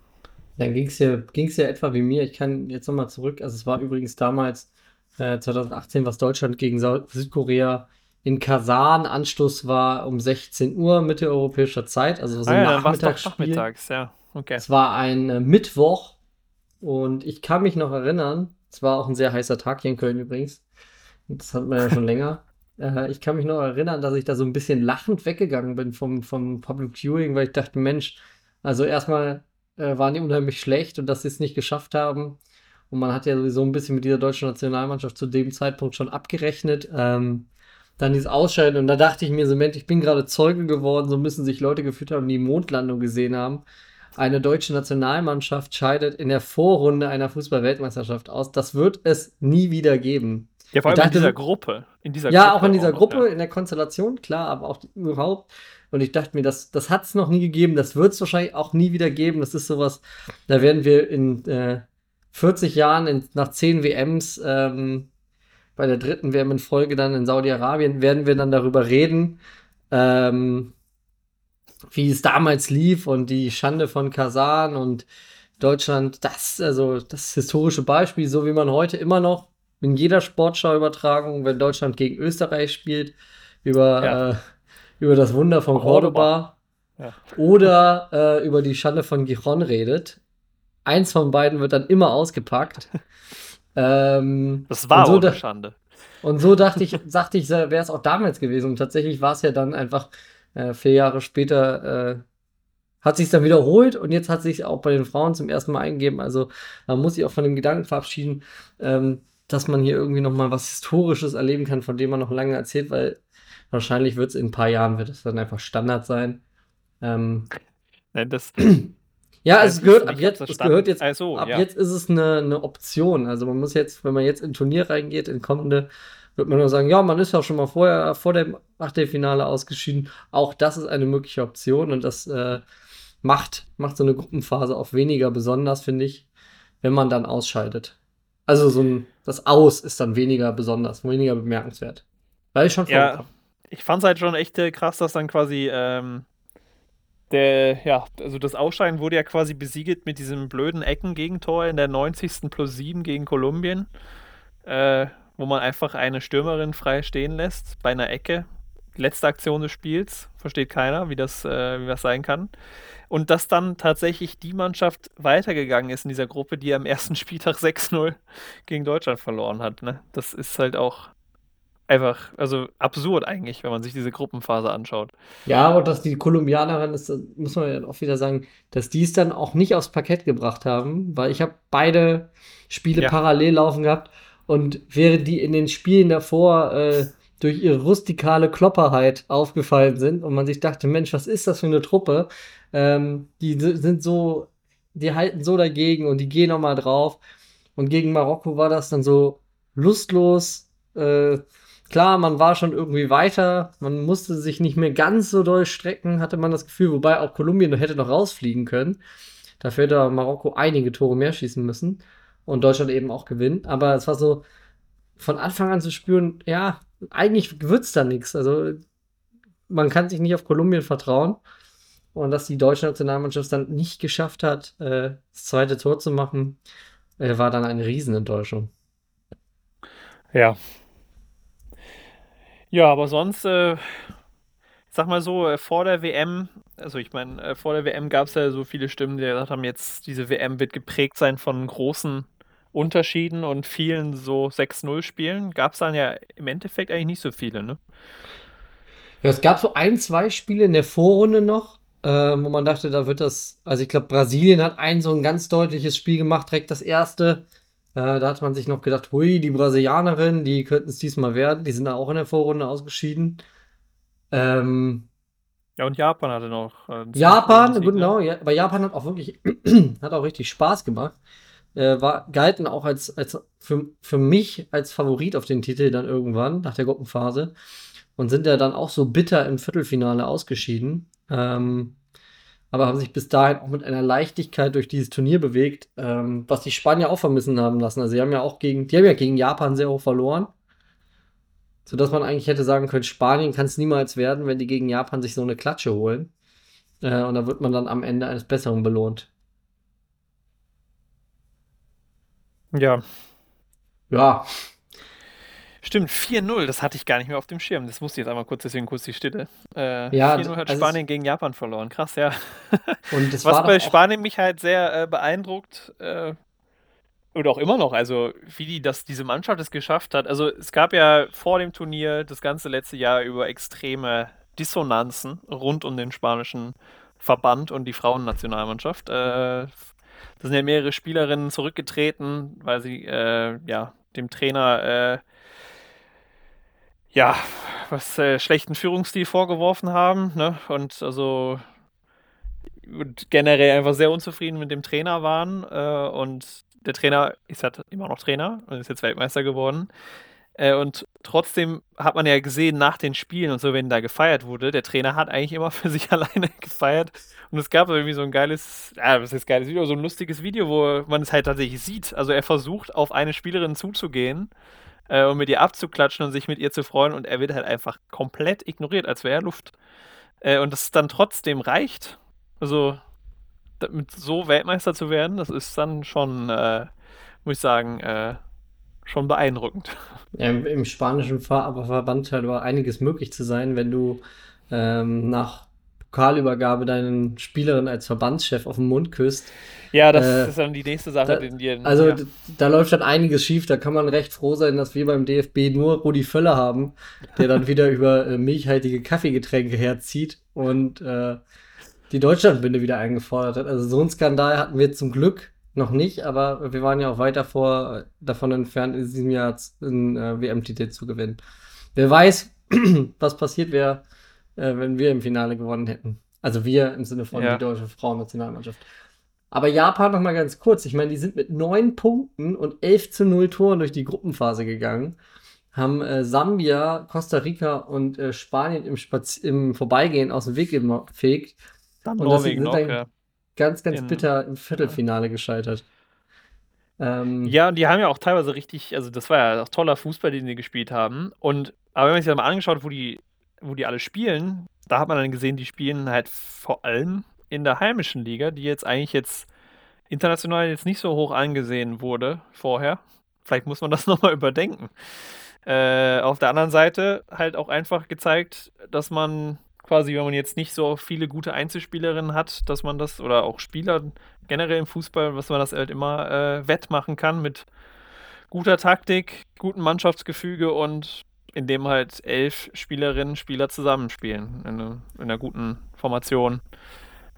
Dann ging es ja, ja etwa wie mir. Ich kann jetzt nochmal zurück. Also es war übrigens damals äh, 2018, was Deutschland gegen Südkorea in Kasan. Anstoß war um 16 Uhr mitteleuropäischer Zeit. Also so Ah ja, Nachmittagsspiel. nachmittags, ja. Okay. Es war ein äh, Mittwoch und ich kann mich noch erinnern, es war auch ein sehr heißer Tag hier in Köln übrigens. Das hat man ja schon länger. Äh, ich kann mich noch erinnern, dass ich da so ein bisschen lachend weggegangen bin vom, vom Public Viewing, weil ich dachte, Mensch, also erstmal äh, waren die unheimlich schlecht und dass sie es nicht geschafft haben. Und man hat ja sowieso ein bisschen mit dieser deutschen Nationalmannschaft zu dem Zeitpunkt schon abgerechnet. Ähm, dann dieses Ausscheiden und da dachte ich mir so, Mensch, ich bin gerade Zeuge geworden, so müssen sich Leute gefühlt haben, die Mondlandung gesehen haben. Eine deutsche Nationalmannschaft scheidet in der Vorrunde einer Fußball-Weltmeisterschaft aus. Das wird es nie wieder geben. Ja, vor allem in dachte- dieser Gruppe. In dieser Ja, Gruppe auch in dieser noch, Gruppe, ja. in der Konstellation, klar, aber auch überhaupt. Und ich dachte mir, das, das hat es noch nie gegeben, das wird es wahrscheinlich auch nie wieder geben. Das ist sowas, da werden wir in äh, 40 Jahren, in, nach 10 WMs, ähm, bei der dritten WM in Folge dann in Saudi-Arabien, werden wir dann darüber reden, ähm, wie es damals lief und die Schande von Kasan und Deutschland, das, also das historische Beispiel, so wie man heute immer noch in jeder Sportschau-Übertragung, wenn Deutschland gegen Österreich spielt, über, Ja. äh, über das Wunder von Cordoba, Ja. oder äh, über die Schande von Gijon redet. Eins von beiden wird dann immer ausgepackt. ähm, Das war so eine Schande. und so dachte ich, dachte ich, wäre es auch damals gewesen. Und tatsächlich war es ja dann einfach äh, vier Jahre später, äh, hat sich dann wiederholt und jetzt hat sich auch bei den Frauen zum ersten Mal eingegeben. Also man muss sich auch von dem Gedanken verabschieden, ähm, dass man hier irgendwie noch mal was Historisches erleben kann, von dem man noch lange erzählt, weil Wahrscheinlich wird es in ein paar Jahren wird es dann einfach Standard sein. Ähm, Nein, das, ja, es gehört, ab jetzt, es gehört jetzt, Also, ab ja. jetzt ist es eine, eine Option. Also man muss jetzt, wenn man jetzt in Turnier reingeht, in kommende, wird man nur sagen, ja, man ist ja schon mal vorher, vor dem Achtelfinale ausgeschieden. Auch das ist eine mögliche Option und das äh, macht, macht so eine Gruppenphase auch weniger besonders, finde ich, wenn man dann ausscheidet. Also so ein, das Aus ist dann weniger besonders, weniger bemerkenswert. Weil ich schon Ja, ich fand es halt schon echt äh, krass, dass dann quasi ähm, der, ja, also das Ausscheiden wurde ja quasi besiegelt mit diesem blöden Eckengegentor in der 90. plus 7 gegen Kolumbien, äh, wo man einfach eine Stürmerin frei stehen lässt bei einer Ecke. Letzte Aktion des Spiels, versteht keiner, wie das, äh, wie das sein kann. Und dass dann tatsächlich die Mannschaft weitergegangen ist in dieser Gruppe, die am ersten Spieltag 6-0 gegen Deutschland verloren hat. Ne? Das ist halt auch einfach, also absurd eigentlich, wenn man sich diese Gruppenphase anschaut. Ja, aber dass die Kolumbianerin ist, muss man ja auch wieder sagen, dass die es dann auch nicht aufs Parkett gebracht haben, weil ich habe beide Spiele Ja. parallel laufen gehabt und während die in den Spielen davor äh, durch ihre rustikale Klopperheit aufgefallen sind und man sich dachte, Mensch, was ist das für eine Truppe? Ähm, die si- sind so, die halten so dagegen und die gehen noch mal drauf. Und gegen Marokko war das dann so lustlos. Äh, klar, man war schon irgendwie weiter. Man musste sich nicht mehr ganz so doll strecken, hatte man das Gefühl. Wobei auch Kolumbien hätte noch rausfliegen können. Dafür hätte Marokko einige Tore mehr schießen müssen. Und Deutschland eben auch gewinnen. Aber es war so von Anfang an zu spüren, ja, eigentlich wird's da nichts. Also man kann sich nicht auf Kolumbien vertrauen. Und dass die deutsche Nationalmannschaft dann nicht geschafft hat, äh, das zweite Tor zu machen, äh, war dann eine Riesenenttäuschung. Ja. Ja, aber sonst, äh, sag mal so, äh, vor der WM, also ich meine, äh, vor der WM gab es ja so viele Stimmen, die gesagt haben, jetzt diese WM wird geprägt sein von großen Unterschieden und vielen so 6-0-Spielen. Gab es dann ja im Endeffekt eigentlich nicht so viele, ne? Ja, es gab so ein, zwei Spiele in der Vorrunde noch, äh, wo man dachte, da wird das. Also ich glaube, Brasilien hat ein so ein ganz deutliches Spiel gemacht, direkt das erste. Äh, da hat man sich noch gedacht, hui, die Brasilianerin, die könnten es diesmal werden. Die sind da auch in der Vorrunde ausgeschieden. Ähm, Ja, und Japan hatte noch. Äh, Japan, ne? genau, ja, aber Japan hat auch wirklich, hat auch richtig Spaß gemacht. Äh, war, galten auch als, als für, für mich als Favorit auf den Titel dann irgendwann, nach der Gruppenphase. Und sind ja dann auch so bitter im Viertelfinale ausgeschieden. Ähm, aber haben sich bis dahin auch mit einer Leichtigkeit durch dieses Turnier bewegt, ähm, was die Spanier auch vermissen haben lassen. Also sie haben ja auch gegen, die haben ja gegen Japan sehr hoch verloren. Sodass man eigentlich hätte sagen können, Spanien kann es niemals werden, wenn die gegen Japan sich so eine Klatsche holen. Äh, und da wird man dann am Ende eines Besseren belohnt. Ja, Ja, stimmt, 4-0, das hatte ich gar nicht mehr auf dem Schirm. Das musste ich jetzt einmal kurz, deswegen kurz die Stille. Äh, Ja, 4-0 hat also Spanien gegen Japan verloren. Krass, ja. und es Was bei Spanien mich halt sehr äh, beeindruckt, äh, oder auch immer noch, also wie die das, diese Mannschaft es geschafft hat. Also es gab ja vor dem Turnier das ganze letzte Jahr über extreme Dissonanzen rund um den spanischen Verband und die Frauennationalmannschaft. Äh, da sind ja mehrere Spielerinnen zurückgetreten, weil sie äh, ja dem Trainer äh, ja was äh, schlechten Führungsstil vorgeworfen haben, ne? Und also und generell einfach sehr unzufrieden mit dem Trainer waren. Äh, und der Trainer ist halt immer noch Trainer und ist jetzt Weltmeister geworden. Äh, und trotzdem hat man ja gesehen, nach den Spielen und so, wenn da gefeiert wurde, der Trainer hat eigentlich immer für sich alleine gefeiert. Und es gab irgendwie so ein geiles, ja, was ist geiles Video, so ein lustiges Video, wo man es halt tatsächlich sieht. Also er versucht, auf eine Spielerin zuzugehen äh, und mit ihr abzuklatschen und sich mit ihr zu freuen und er wird halt einfach komplett ignoriert, als wäre er Luft. Äh, und das dann trotzdem reicht. Also damit so Weltmeister zu werden, das ist dann schon, äh, muss ich sagen, äh, schon beeindruckend. ja, im, spanischen Ver aber Verband halt war einiges möglich zu sein, wenn du ähm, nach Pokalübergabe deinen Spielerin als Verbandschef auf den Mund küsst. Ja, das Äh, ist dann die nächste Sache, da- die Also ja. da läuft dann einiges schief. Da kann man recht froh sein, dass wir beim DFB nur Rudi Völler haben, der dann wieder über äh, milchhaltige Kaffeegetränke herzieht und äh, die Deutschlandbinde wieder eingefordert hat. Also so einen Skandal hatten wir zum Glück noch nicht, aber wir waren ja auch weit davor, davon entfernt, in diesem Jahr einen äh, WM-Titel zu gewinnen. Wer weiß, was passiert wäre, äh, wenn wir im Finale gewonnen hätten. Also wir im Sinne von Ja. die deutsche Frauennationalmannschaft. Aber Japan noch mal ganz kurz. Ich meine, die sind mit neun Punkten und 11 zu 0 Toren durch die Gruppenphase gegangen. Haben äh, Sambia, Costa Rica und äh, Spanien im, Spaz im Vorbeigehen aus dem Weg gefegt. Dann Und das Norwegen sind noch, ein- ja. Ganz, ganz In- bitter im Viertelfinale gescheitert. Ähm, Ja, und die haben ja auch teilweise richtig, also das war ja auch toller Fußball, den die gespielt haben. Und aber wenn man sich das mal angeschaut, wo die, wo die alle spielen, da hat man dann gesehen, die spielen halt vor allem in der heimischen Liga, die jetzt eigentlich jetzt international jetzt nicht so hoch angesehen wurde vorher. Vielleicht muss man das nochmal überdenken. Äh, auf der anderen Seite halt auch einfach gezeigt, dass man quasi, wenn man jetzt nicht so viele gute Einzelspielerinnen hat, dass man das, oder auch Spieler generell im Fußball, dass man das halt immer äh, wettmachen kann mit guter Taktik, gutem Mannschaftsgefüge und indem halt elf Spielerinnen, Spieler zusammenspielen. In, einer- in einer guten Formation,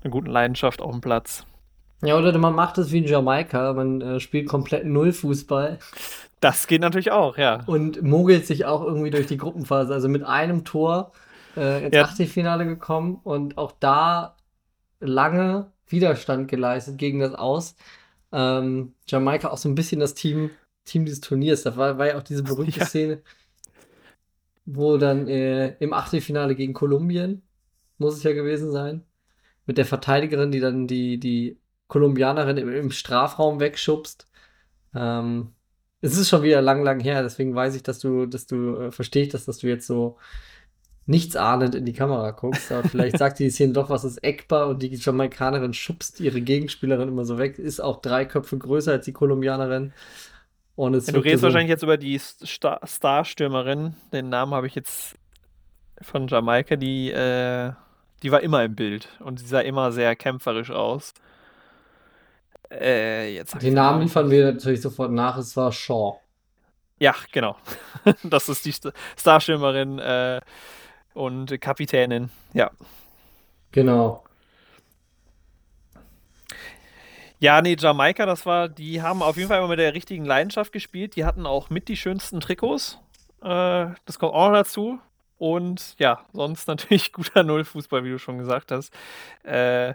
einer guten Leidenschaft auf dem Platz. Ja, oder man macht es wie in Jamaika, man äh, spielt komplett Null Fußball Das geht natürlich auch, ja. und mogelt sich auch irgendwie durch die Gruppenphase. Also mit einem Tor äh, ins Ja. Achtelfinale gekommen und auch da lange Widerstand geleistet gegen das Aus. Ähm, Jamaika auch so ein bisschen das Team, Team dieses Turniers. Da war, war ja auch diese berühmte Ja. Szene, wo dann äh, im Achtelfinale gegen Kolumbien, muss es ja gewesen sein, mit der Verteidigerin, die dann die, die Kolumbianerin im, im Strafraum wegschubst. Ähm, es ist schon wieder lang, lang her, deswegen weiß ich, dass du, dass du äh, verstehst, dass, dass du jetzt so nichtsahnend in die Kamera guckst. Aber vielleicht sagt die Szene doch was, ist Eckbar und die Jamaikanerin schubst ihre Gegenspielerin immer so weg, ist auch drei Köpfe größer als die Kolumbianerin. Und es Ja, du redest so- wahrscheinlich jetzt über die Star Starstürmerin. Den Namen habe ich jetzt von Jamaika. Die, äh, die war immer im Bild und sie sah immer sehr kämpferisch aus. Äh, jetzt Den Namen liefern wir natürlich sofort nach, es war Shaw. Ja, genau. Das ist die St Starstürmerin äh, und Kapitänin. Ja. Genau. Ja, nee, Jamaika, das war, die haben auf jeden Fall immer mit der richtigen Leidenschaft gespielt. Die hatten auch mit die schönsten Trikots. Äh, das kommt auch noch dazu. Und ja, sonst natürlich guter Null-Fußball, wie du schon gesagt hast. Äh,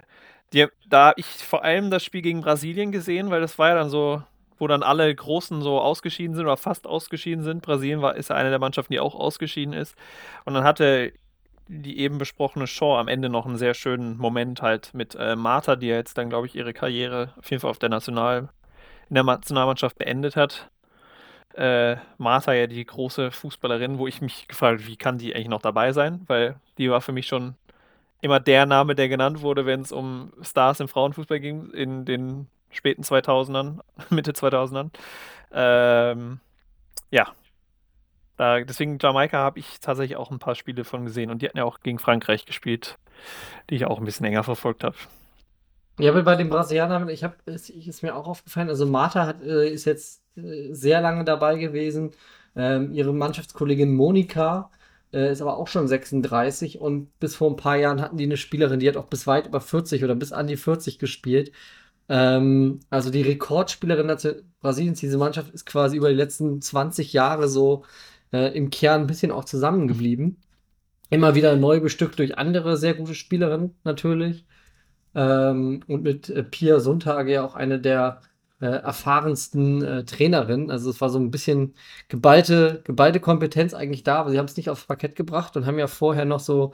die, da hab ich vor allem das Spiel gegen Brasilien gesehen, weil das war ja dann so, wo dann alle Großen so ausgeschieden sind oder fast ausgeschieden sind. Brasilien war, ist ja eine der Mannschaften, die auch ausgeschieden ist. Und dann hatte die eben besprochene Shaw am Ende noch einen sehr schönen Moment halt mit äh, Martha, die ja jetzt dann, glaube ich, ihre Karriere auf jeden Fall auf der National, in der Nationalmannschaft beendet hat. Äh, Martha ja die große Fußballerin, wo ich mich gefragt habe, wie kann die eigentlich noch dabei sein? Weil die war für mich schon immer der Name, der genannt wurde, wenn es um Stars im Frauenfußball ging, in den späten 2000ern, Mitte 2000ern. Ähm, ja, da, deswegen Jamaika habe ich tatsächlich auch ein paar Spiele von gesehen und die hatten ja auch gegen Frankreich gespielt, die ich auch ein bisschen enger verfolgt habe. Ja, aber bei den Brasilianern, ich habe, ist, ist mir auch aufgefallen, also Marta hat, äh, ist jetzt äh, sehr lange dabei gewesen. Ähm, ihre Mannschaftskollegin Monika äh, ist aber auch schon 36 und bis vor ein paar Jahren hatten die eine Spielerin, die hat auch bis weit über 40 oder bis an die 40 gespielt. Ähm, also die Rekordspielerin Brasiliens, diese Mannschaft ist quasi über die letzten 20 Jahre so äh, im Kern ein bisschen auch zusammengeblieben. Immer wieder neu bestückt durch andere sehr gute Spielerinnen natürlich. Ähm, und mit äh, Pia Sundhage ja auch eine der äh, erfahrensten äh, Trainerinnen. Also es war so ein bisschen geballte, geballte Kompetenz eigentlich da, aber sie haben es nicht aufs Parkett gebracht und haben ja vorher noch so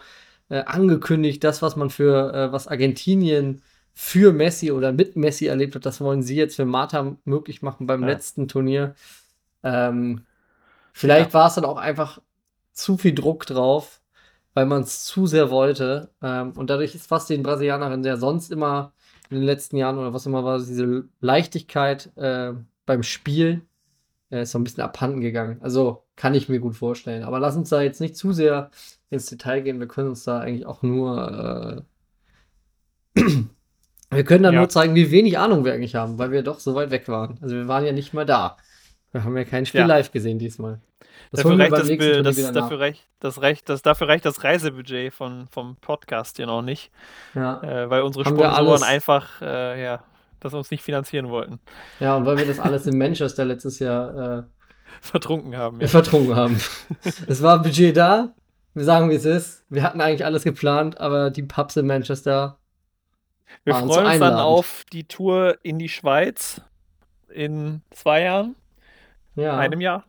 äh, angekündigt, das, was man für, äh, was Argentinien für Messi oder mit Messi erlebt hat, das wollen sie jetzt für Marta möglich machen beim Ja. letzten Turnier. Ähm, vielleicht war es dann auch einfach zu viel Druck drauf, weil man es zu sehr wollte. Ähm, und dadurch ist fast den Brasilianerinnen, der sonst immer in den letzten Jahren oder was immer war, diese Leichtigkeit äh, beim Spiel äh, ist so ein bisschen abhanden gegangen. Also kann ich mir gut vorstellen. Aber lass uns da jetzt nicht zu sehr ins Detail gehen. Wir können uns da eigentlich auch nur. Äh, wir können da Ja. nur zeigen, wie wenig Ahnung wir eigentlich haben, weil wir doch so weit weg waren. Also wir waren ja nicht mal da. Wir haben ja kein Spiel Ja. live gesehen diesmal. Das dafür, reicht das, Bild- das, dafür, reicht, das, reicht, das, dafür reicht das Reisebudget von, vom Podcast hier noch nicht, Ja. äh, weil unsere Haben Sponsoren einfach äh, ja, das uns nicht finanzieren wollten, ja, und weil wir das alles in Manchester letztes Jahr äh, vertrunken haben. Ja. vertrunken haben. es war Budget da, wir sagen, wie es ist. Wir hatten eigentlich alles geplant, aber die Pubs in Manchester. Wir freuen uns dann einladend. auf die Tour in die Schweiz in zwei Jahren, Ja. einem Jahr.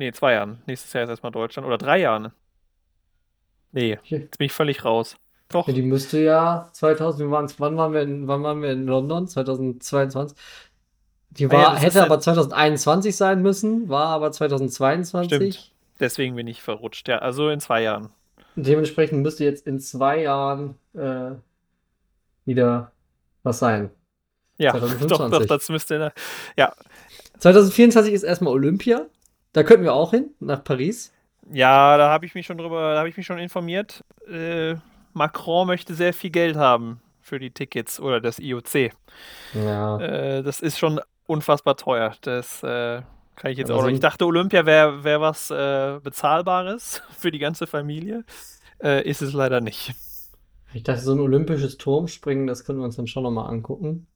Nee, zwei Jahren. Nächstes Jahr ist erstmal Deutschland. Oder drei Jahren. Nee, jetzt bin ich völlig raus. Doch, Ja, die müsste ja 2000, wir waren, wann waren wir in, wann waren wir in London? 2022. Die Ah ja, war, hätte aber ja- 2021 sein müssen, war aber 2022. stimmt. Deswegen bin ich verrutscht. Ja, also in zwei Jahren. Dementsprechend müsste jetzt in zwei Jahren äh, wieder was sein. Ja, doch, 2025. doch, das müsste. Ja, 2024 ist erstmal Olympia. Da könnten wir auch hin, nach Paris. Ja, da habe ich mich schon drüber, da habe ich mich schon informiert. Äh, Macron möchte sehr viel Geld haben für die Tickets oder das IOC. Ja. Äh, das ist schon unfassbar teuer. Das äh, kann ich jetzt Aber auch noch. Ich dachte, Olympia wäre wär was äh, Bezahlbares für die ganze Familie. Äh, ist es leider nicht. Ich dachte, so ein olympisches Turmspringen, das können wir uns dann schon nochmal angucken.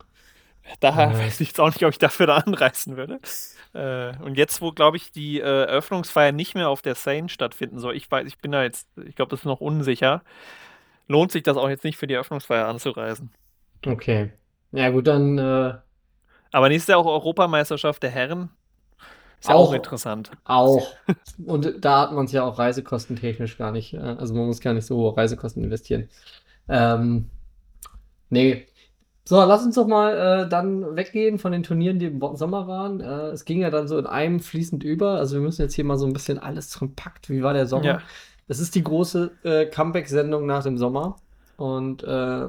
Daher Äh. weiß ich jetzt auch nicht, ob ich dafür da anreißen würde. Äh, und jetzt, wo, glaube ich, die äh, Eröffnungsfeier nicht mehr auf der Seine stattfinden soll, ich weiß, ich bin da jetzt, ich glaube, das ist noch unsicher, lohnt sich das auch jetzt nicht für die Eröffnungsfeier anzureisen. Okay. Ja, gut, dann äh, Aber nächstes Jahr auch Europameisterschaft der Herren. Ist ja auch, Auch. interessant. auch. Und da hat man es ja auch reisekostentechnisch gar nicht. äh, Also man muss gar nicht so hohe Reisekosten investieren. Ähm, nee. So, lass uns doch mal äh, dann weggehen von den Turnieren, die im Sommer waren. Äh, es ging ja dann so in einem fließend über. Also wir müssen jetzt hier mal so ein bisschen alles kompakt. Wie war der Sommer? Ja. Es ist die große äh, Comeback-Sendung nach dem Sommer. Und äh,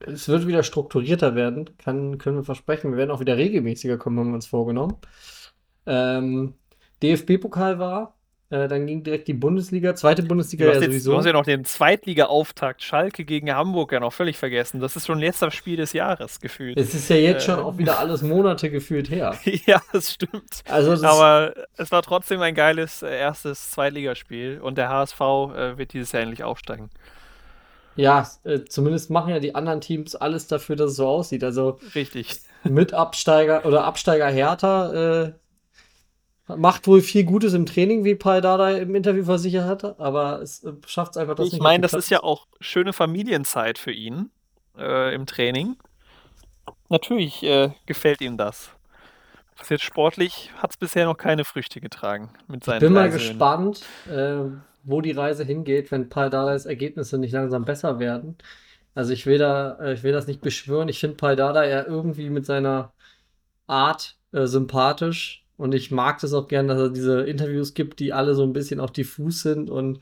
es wird wieder strukturierter werden, kann, können wir versprechen. Wir werden auch wieder regelmäßiger kommen, haben wir uns vorgenommen. Ähm, DFB-Pokal war, äh, dann ging direkt die Bundesliga, zweite Bundesliga Du ja jetzt, sowieso. du hast ja noch den Zweitliga-Auftakt Schalke gegen Hamburg ja noch völlig vergessen. Das ist schon letzter Spiel des Jahres gefühlt. Es ist ja jetzt schon Äh. auch wieder alles Monate gefühlt her. ja, das stimmt. Also das Aber es war trotzdem ein geiles äh, erstes Zweitligaspiel und der HSV äh, wird dieses Jahr endlich aufsteigen. ja, äh, zumindest machen ja die anderen Teams alles dafür, dass es so aussieht. Also Richtig. mit Absteiger oder Absteiger Hertha macht wohl viel Gutes im Training, wie Paul Dardai im Interview versichert hatte, aber es äh, schafft es einfach das Ich meine, das ist ja auch schöne Familienzeit für ihn äh, im Training. Natürlich äh, gefällt ihm das. Was jetzt sportlich hat es bisher noch keine Früchte getragen mit Ich seinen bin mal drei Söhnen. gespannt, äh, wo die Reise hingeht, wenn Paul Dardais Ergebnisse nicht langsam besser werden. Also ich will da, äh, ich will das nicht beschwören. Ich finde Paul Dardai ja irgendwie mit seiner Art sympathisch und ich mag das auch gern, dass er diese Interviews gibt, die alle so ein bisschen auch diffus sind und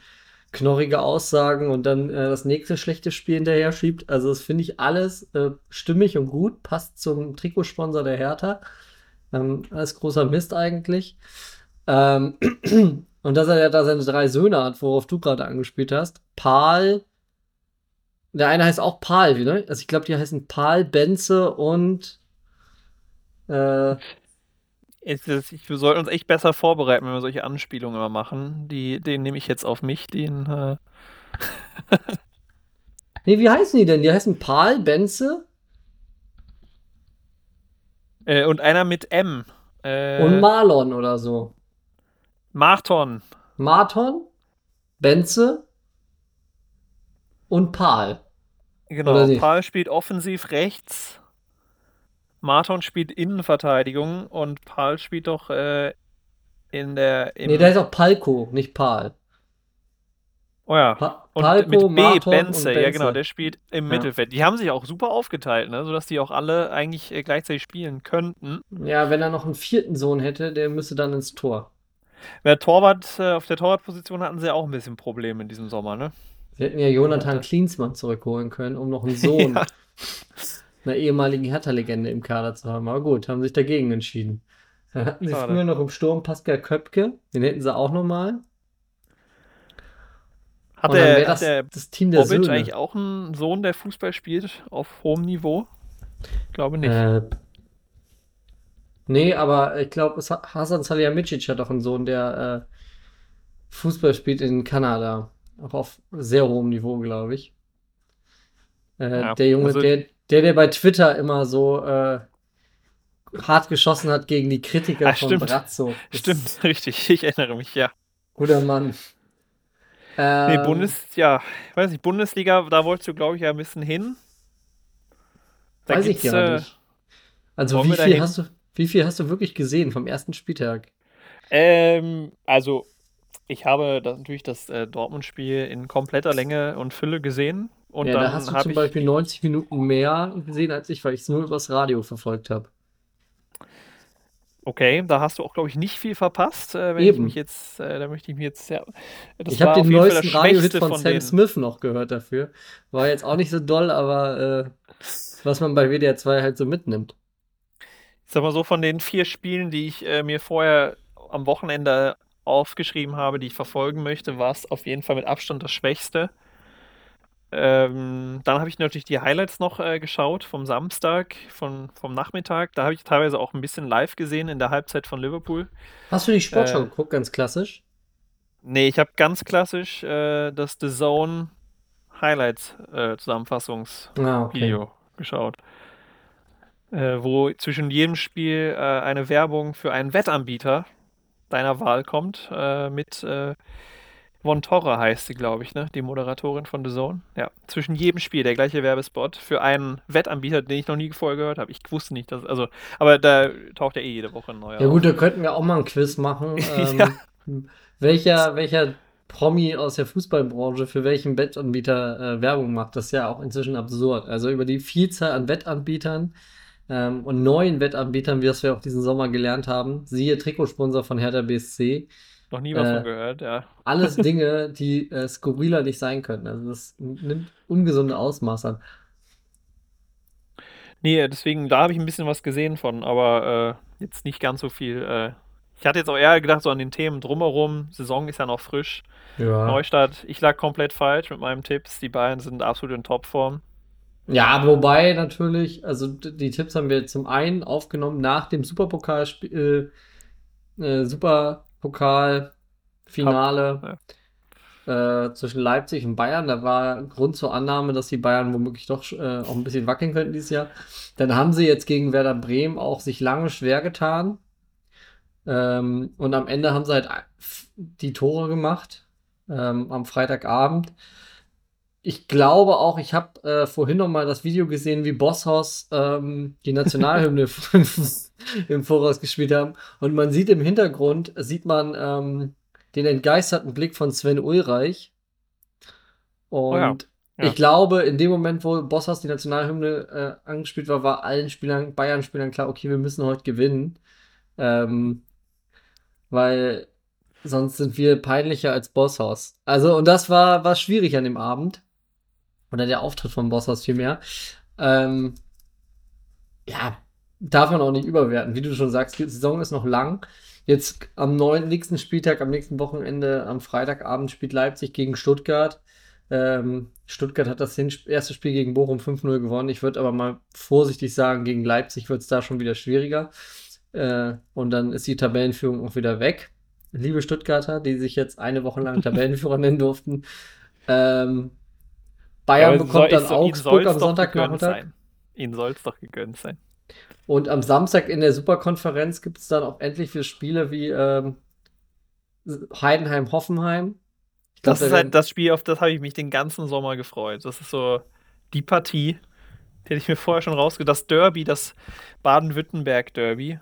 knorrige Aussagen und dann äh, das nächste schlechte Spiel hinterher schiebt. Also das finde ich alles äh, stimmig und gut, passt zum Trikotsponsor der Hertha. Ähm, alles großer Mist eigentlich. Ähm, und dass er ja da seine drei Söhne hat, worauf du gerade angespielt hast. Paul. Der eine heißt auch Paul, ne? Also ich glaube, die heißen Paul, Benze und äh, ist- Wir sollten uns echt besser vorbereiten, wenn wir solche Anspielungen immer machen. Die, den nehme ich jetzt auf mich, den äh, nee, wie heißen die denn? Die heißen Paul, Benze äh, und einer mit M. Äh, und Marlon oder so. Marton. Marton, Benze und Paul. Genau. Paul spielt offensiv rechts. Marton spielt Innenverteidigung und Paul spielt doch äh, in der. Im, Nee, der ist auch Palko, nicht Paul. oh ja. Pa Und Palko, mit B, Marton Benze, und ja Benze. genau, der spielt im Ja. Mittelfeld. Die haben sich auch super aufgeteilt, ne? sodass die auch alle eigentlich äh, gleichzeitig spielen könnten. Ja, wenn er noch einen vierten Sohn hätte, der müsste dann ins Tor. Der Torwart, äh, auf der Torwartposition hatten sie auch ein bisschen Probleme in diesem Sommer, ne? Wir hätten ja Jonathan. Klinsmann zurückholen können, um noch einen Sohn Ja. Einer ehemaligen Hertha-Legende im Kader zu haben. Aber gut, haben sich dagegen entschieden. Dann hatten sie Schade. früher noch im Sturm Pascal Köpke, den hätten sie auch nochmal. Hat Und dann der, wäre hat das der das Team der Bobic Söhne. eigentlich auch einen Sohn, der Fußball spielt auf hohem Niveau? Ich glaube nicht. Äh, nee, aber ich glaube, Hasan Salihamidzic hat auch einen Sohn, der äh, Fußball spielt in Kanada. Auch auf sehr hohem Niveau, glaube ich. Äh, Ja, der Junge, also- der, der, der bei Twitter immer so äh, hart geschossen hat gegen die Kritiker Ah, von stimmt. Brazzo. Das Stimmt, richtig. Ich erinnere mich, ja. Guter Mann. Nee, Ähm, Bundes, ja, ich weiß nicht, Bundesliga, da wolltest du, glaube ich, ja ein bisschen hin. Da weiß ich gar äh, nicht. Also wie viel hast du, wie viel hast du wirklich gesehen vom ersten Spieltag? Ähm, also, ich habe das, natürlich das äh, Dortmund-Spiel in kompletter Länge und Fülle gesehen. Und Ja, da hast dann du zum Beispiel 90 Minuten mehr gesehen als ich, weil ich es nur übers Radio verfolgt habe. okay, da hast du auch, glaube ich, nicht viel verpasst, äh, wenn ich mich Eben. jetzt, äh, da möchte ich mich jetzt, ja, das Ich habe den neuesten Radiohit von von Sam denen. Smith noch gehört dafür. War jetzt auch nicht so doll, aber äh, was man bei WDR 2 halt so mitnimmt. Ich sag mal so, von den vier Spielen, die ich äh, mir vorher am Wochenende aufgeschrieben habe, die ich verfolgen möchte, war es auf jeden Fall mit Abstand das Schwächste. Ähm, dann habe ich natürlich die Highlights noch äh, geschaut vom Samstag, von, vom Nachmittag. Da habe ich teilweise auch ein bisschen live gesehen in der Halbzeit von Liverpool. Hast du die Sportschau Äh, geguckt, ganz klassisch? nee, ich habe ganz klassisch äh, das The Zone Highlights äh, Ah, okay. Zusammenfassungsvideo geschaut, äh, wo zwischen jedem Spiel äh, eine Werbung für einen Wettanbieter deiner Wahl kommt, mit Von Torra heißt sie, glaube ich, ne? Die Moderatorin von The Zone. Ja, zwischen jedem Spiel der gleiche Werbespot für einen Wettanbieter, den ich noch nie vorher gehört habe. Ich wusste nicht, dass, also, aber da taucht ja eh jede Woche ein neuer Ja auf. gut, da könnten wir auch mal ein Quiz machen. Ja, Ähm, welcher, welcher Promi aus der Fußballbranche für welchen Wettanbieter äh, Werbung macht? Das ist ja auch inzwischen absurd. Also über die Vielzahl an Wettanbietern ähm, und neuen Wettanbietern, wie das wir auch diesen Sommer gelernt haben, siehe Trikotsponsor von Hertha BSC, noch nie was von äh, gehört, ja. alles Dinge, die äh, skurriler nicht sein könnten. Also das nimmt ungesunde Ausmaße an. Nee, deswegen, da habe ich ein bisschen was gesehen von, aber äh, jetzt nicht ganz so viel. Äh, ich hatte jetzt auch eher gedacht, so an den Themen drumherum. Saison ist ja noch frisch. Ja. Neustart, ich lag komplett falsch mit meinem Tipps. Die Bayern sind absolut in Topform. Ja, wobei natürlich, also die Tipps haben wir zum einen aufgenommen nach dem Superpokalspiel, äh, äh, Cup, Superpokalfinale ja. äh, zwischen Leipzig und Bayern. Da war Grund zur Annahme, dass die Bayern womöglich doch äh, auch ein bisschen wackeln könnten dieses Jahr. Dann haben sie jetzt gegen Werder Bremen auch sich lange schwer getan. Ähm, und am Ende haben sie halt die Tore gemacht ähm, am Freitagabend. Ich glaube auch, ich habe äh, vorhin noch mal das Video gesehen, wie Bosshaus ähm, die Nationalhymne im Voraus gespielt haben. Und man sieht im Hintergrund, sieht man ähm, den entgeisterten Blick von Sven Ulreich. Oh ja, Und ja. ich glaube, in dem Moment, wo Bosshaus die Nationalhymne äh, angespielt war, war allen Spielern, Bayern-Spielern klar, okay, wir müssen heute gewinnen. Ähm, weil sonst sind wir peinlicher als Bosshaus. Also, und das war, war schwierig an dem Abend. Oder der Auftritt von Bosshaus vielmehr. Ähm, ja, darf man auch nicht überwerten. Wie du schon sagst, die Saison ist noch lang. Jetzt am neuen, nächsten Spieltag, am nächsten Wochenende, am Freitagabend spielt Leipzig gegen Stuttgart. Ähm, Stuttgart hat das erste Spiel gegen Bochum 5-0 gewonnen. Ich würde aber mal vorsichtig sagen, gegen Leipzig wird es da schon wieder schwieriger. Äh, und dann ist die Tabellenführung auch wieder weg. Liebe Stuttgarter, die sich jetzt eine Woche lang Tabellenführer nennen durften. Ähm, Bayern aber soll, bekommt dann ist, so- ihnen Augsburg soll am Sonntagnachmittag. Ihnen soll es doch gegönnt sein. Und am Samstag in der Superkonferenz gibt es dann auch endlich für Spiele wie ähm, Heidenheim-Hoffenheim. Das da ist halt das Spiel, auf das habe ich mich den ganzen Sommer gefreut. Das ist so die Partie, die hätte ich mir vorher schon rausgedacht. Das Derby, das Baden-Württemberg-Derby.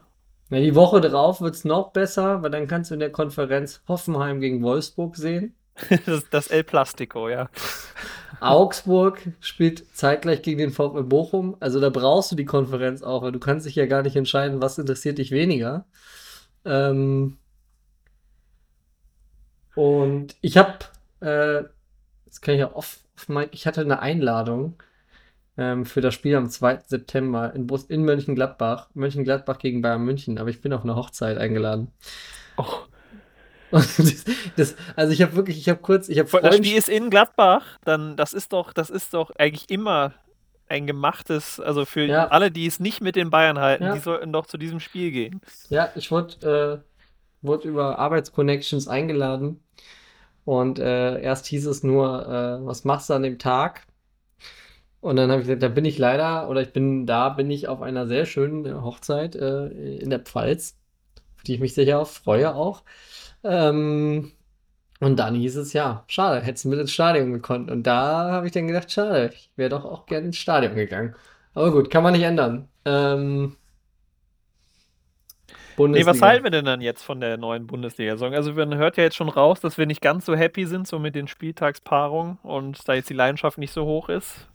Ja, die Woche drauf wird es noch besser, weil dann kannst du in der Konferenz Hoffenheim gegen Wolfsburg sehen. Das, das El Plastico, ja. Augsburg spielt zeitgleich gegen den VfL Bochum. Also da brauchst du die Konferenz auch, weil du kannst dich ja gar nicht entscheiden, was interessiert dich weniger. Ähm, und ich habe, äh, das kann ich ja off, off mic- ich hatte eine Einladung ähm, für das Spiel am 2. September in, Bus in Mönchengladbach. Mönchengladbach gegen Bayern München, aber ich bin auf eine Hochzeit eingeladen. Oh. Das, das, also ich habe wirklich, ich habe kurz, ich habe Das Spiel ist in Gladbach, dann das ist doch, das ist doch eigentlich immer ein gemachtes, also für Ja. alle, die es nicht mit den Bayern halten, Ja. die sollten doch zu diesem Spiel gehen. Ja, ich wurde, äh, wurde über Arbeitsconnections eingeladen und äh, erst hieß es nur, äh, was machst du an dem Tag? Und dann habe ich gesagt, da bin ich leider, oder ich bin da, bin ich auf einer sehr schönen Hochzeit äh, in der Pfalz, auf die ich mich sicher auch freue auch. Ähm, Und dann hieß es ja, schade, hättest du mit ins Stadion gekonnt. Und da habe ich dann gedacht, schade, ich wäre doch auch gerne ins Stadion gegangen. Aber gut, kann man nicht ändern. Ähm, Nee, was halten wir denn dann jetzt von der neuen Bundesliga-Saison? Also man hört ja jetzt schon raus, dass wir nicht ganz so happy sind, so mit den Spieltagspaarungen und da jetzt die Leidenschaft nicht so hoch ist.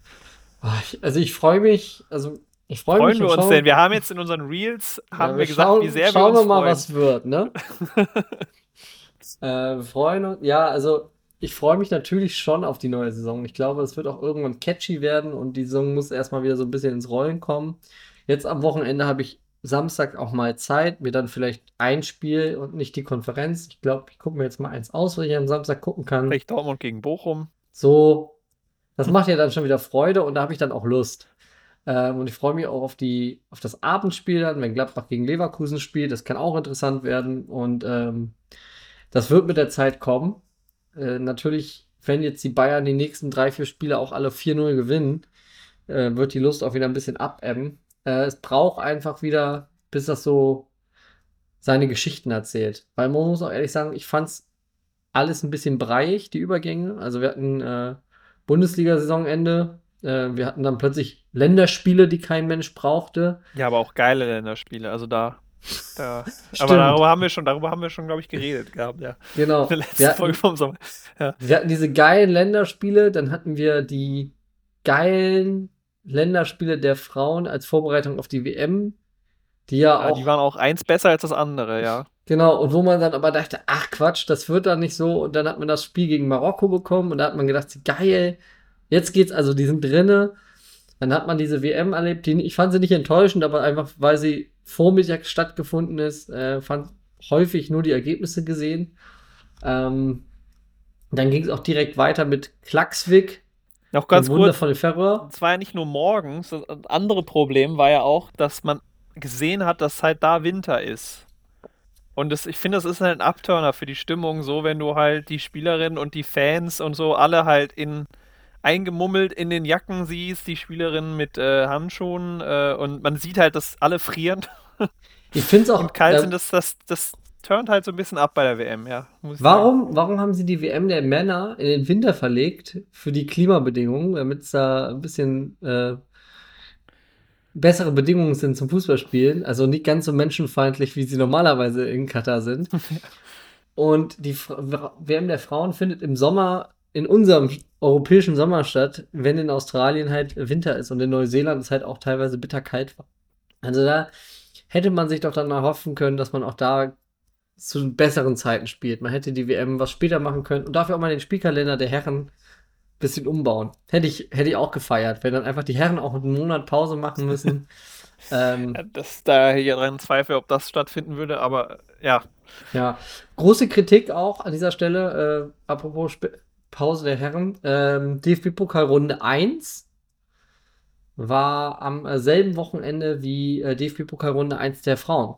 Also ich freue mich, also ich freue Freuen mich. wir uns schauen, denn? Wir haben jetzt in unseren Reels, haben ja, wir gesagt, schauen, wie sehr wir schauen uns wir mal, freuen. was wird, ne? äh, wir freuen uns, ja, also ich freue mich natürlich schon auf die neue Saison. Ich glaube, es wird auch irgendwann catchy werden und die Saison muss erstmal wieder so ein bisschen ins Rollen kommen. Jetzt am Wochenende habe ich Samstag auch mal Zeit, mir dann vielleicht ein Spiel und nicht die Konferenz. Ich glaube, ich gucke mir jetzt mal eins aus, was ich am Samstag gucken kann. Vielleicht Dortmund gegen Bochum. So, das macht ja dann schon wieder Freude und da habe ich dann auch Lust. Ähm, und ich freue mich auch auf die, auf das Abendspiel dann, wenn Gladbach gegen Leverkusen spielt. Das kann auch interessant werden und ähm, das wird mit der Zeit kommen. Äh, natürlich, wenn jetzt die Bayern die nächsten drei, vier Spiele auch alle 4-0 gewinnen, äh, wird die Lust auch wieder ein bisschen abebben. Äh, es braucht einfach wieder, bis das so seine Geschichten erzählt. Weil man muss auch ehrlich sagen, ich fand es alles ein bisschen breiig, die Übergänge. Also wir hatten äh, Bundesliga-Saisonende. Äh, wir hatten dann plötzlich Länderspiele, die kein Mensch brauchte. Ja, aber auch geile Länderspiele. Also da. Stimmt. aber darüber haben wir schon, darüber haben wir schon, glaube ich, geredet gehabt, ja. Genau. In der letzten hatten, Folge vom Sommer. Ja. wir hatten diese geilen Länderspiele, dann hatten wir die geilen Länderspiele der Frauen als Vorbereitung auf die WM, die ja Ja, auch die waren auch eins besser als das andere, ja. Genau, und wo man dann aber dachte, ach Quatsch, das wird dann nicht so. Und dann hat man das Spiel gegen Marokko bekommen und da hat man gedacht, geil, jetzt geht's, also die sind drinne. Dann hat man diese WM erlebt, die, ich fand sie nicht enttäuschend, aber einfach, weil sie vormittags stattgefunden ist, äh, fand häufig nur die Ergebnisse gesehen. Ähm, dann ging es auch direkt weiter mit Klaxvik, Noch ganz kurz, Ferrer. es war ja nicht nur morgens, das andere Problem war ja auch, dass man gesehen hat, dass halt da Winter ist. Und das, ich finde, das ist halt ein Upturner für die Stimmung, so wenn du halt die Spielerinnen und die Fans und so alle halt in eingemummelt in den Jacken siehst, die Spielerinnen mit äh, Handschuhen äh, und man sieht halt, dass alle frieren Ich finde es auch. und kalt sind, das, das, das turnt halt so ein bisschen ab bei der WM, ja. Sagen. Warum, warum haben sie die WM der Männer in den Winter verlegt für die Klimabedingungen, damit es da ein bisschen äh, bessere Bedingungen sind zum Fußballspielen? Also nicht ganz so menschenfeindlich, wie sie normalerweise in Katar sind. Und die Fra- WM der Frauen findet im Sommer in unserem europäischen Sommer statt, wenn in Australien halt Winter ist und in Neuseeland es halt auch teilweise bitterkalt war. Also da hätte man sich doch dann erhoffen können, dass man auch da zu besseren Zeiten spielt. Man hätte die WM was später machen können und dafür auch mal den Spielkalender der Herren ein bisschen umbauen. Hätte ich, hätte ich auch gefeiert, wenn dann einfach die Herren auch einen Monat Pause machen müssen. ähm, Ja, das, da hätte ich ja dran Zweifel, ob das stattfinden würde, aber ja, ja, große Kritik auch an dieser Stelle, äh, apropos Sp Pause der Herren. Ähm, DFB-Pokal Runde 1 war am äh, selben Wochenende wie äh, DFB-Pokal Runde 1 der Frauen.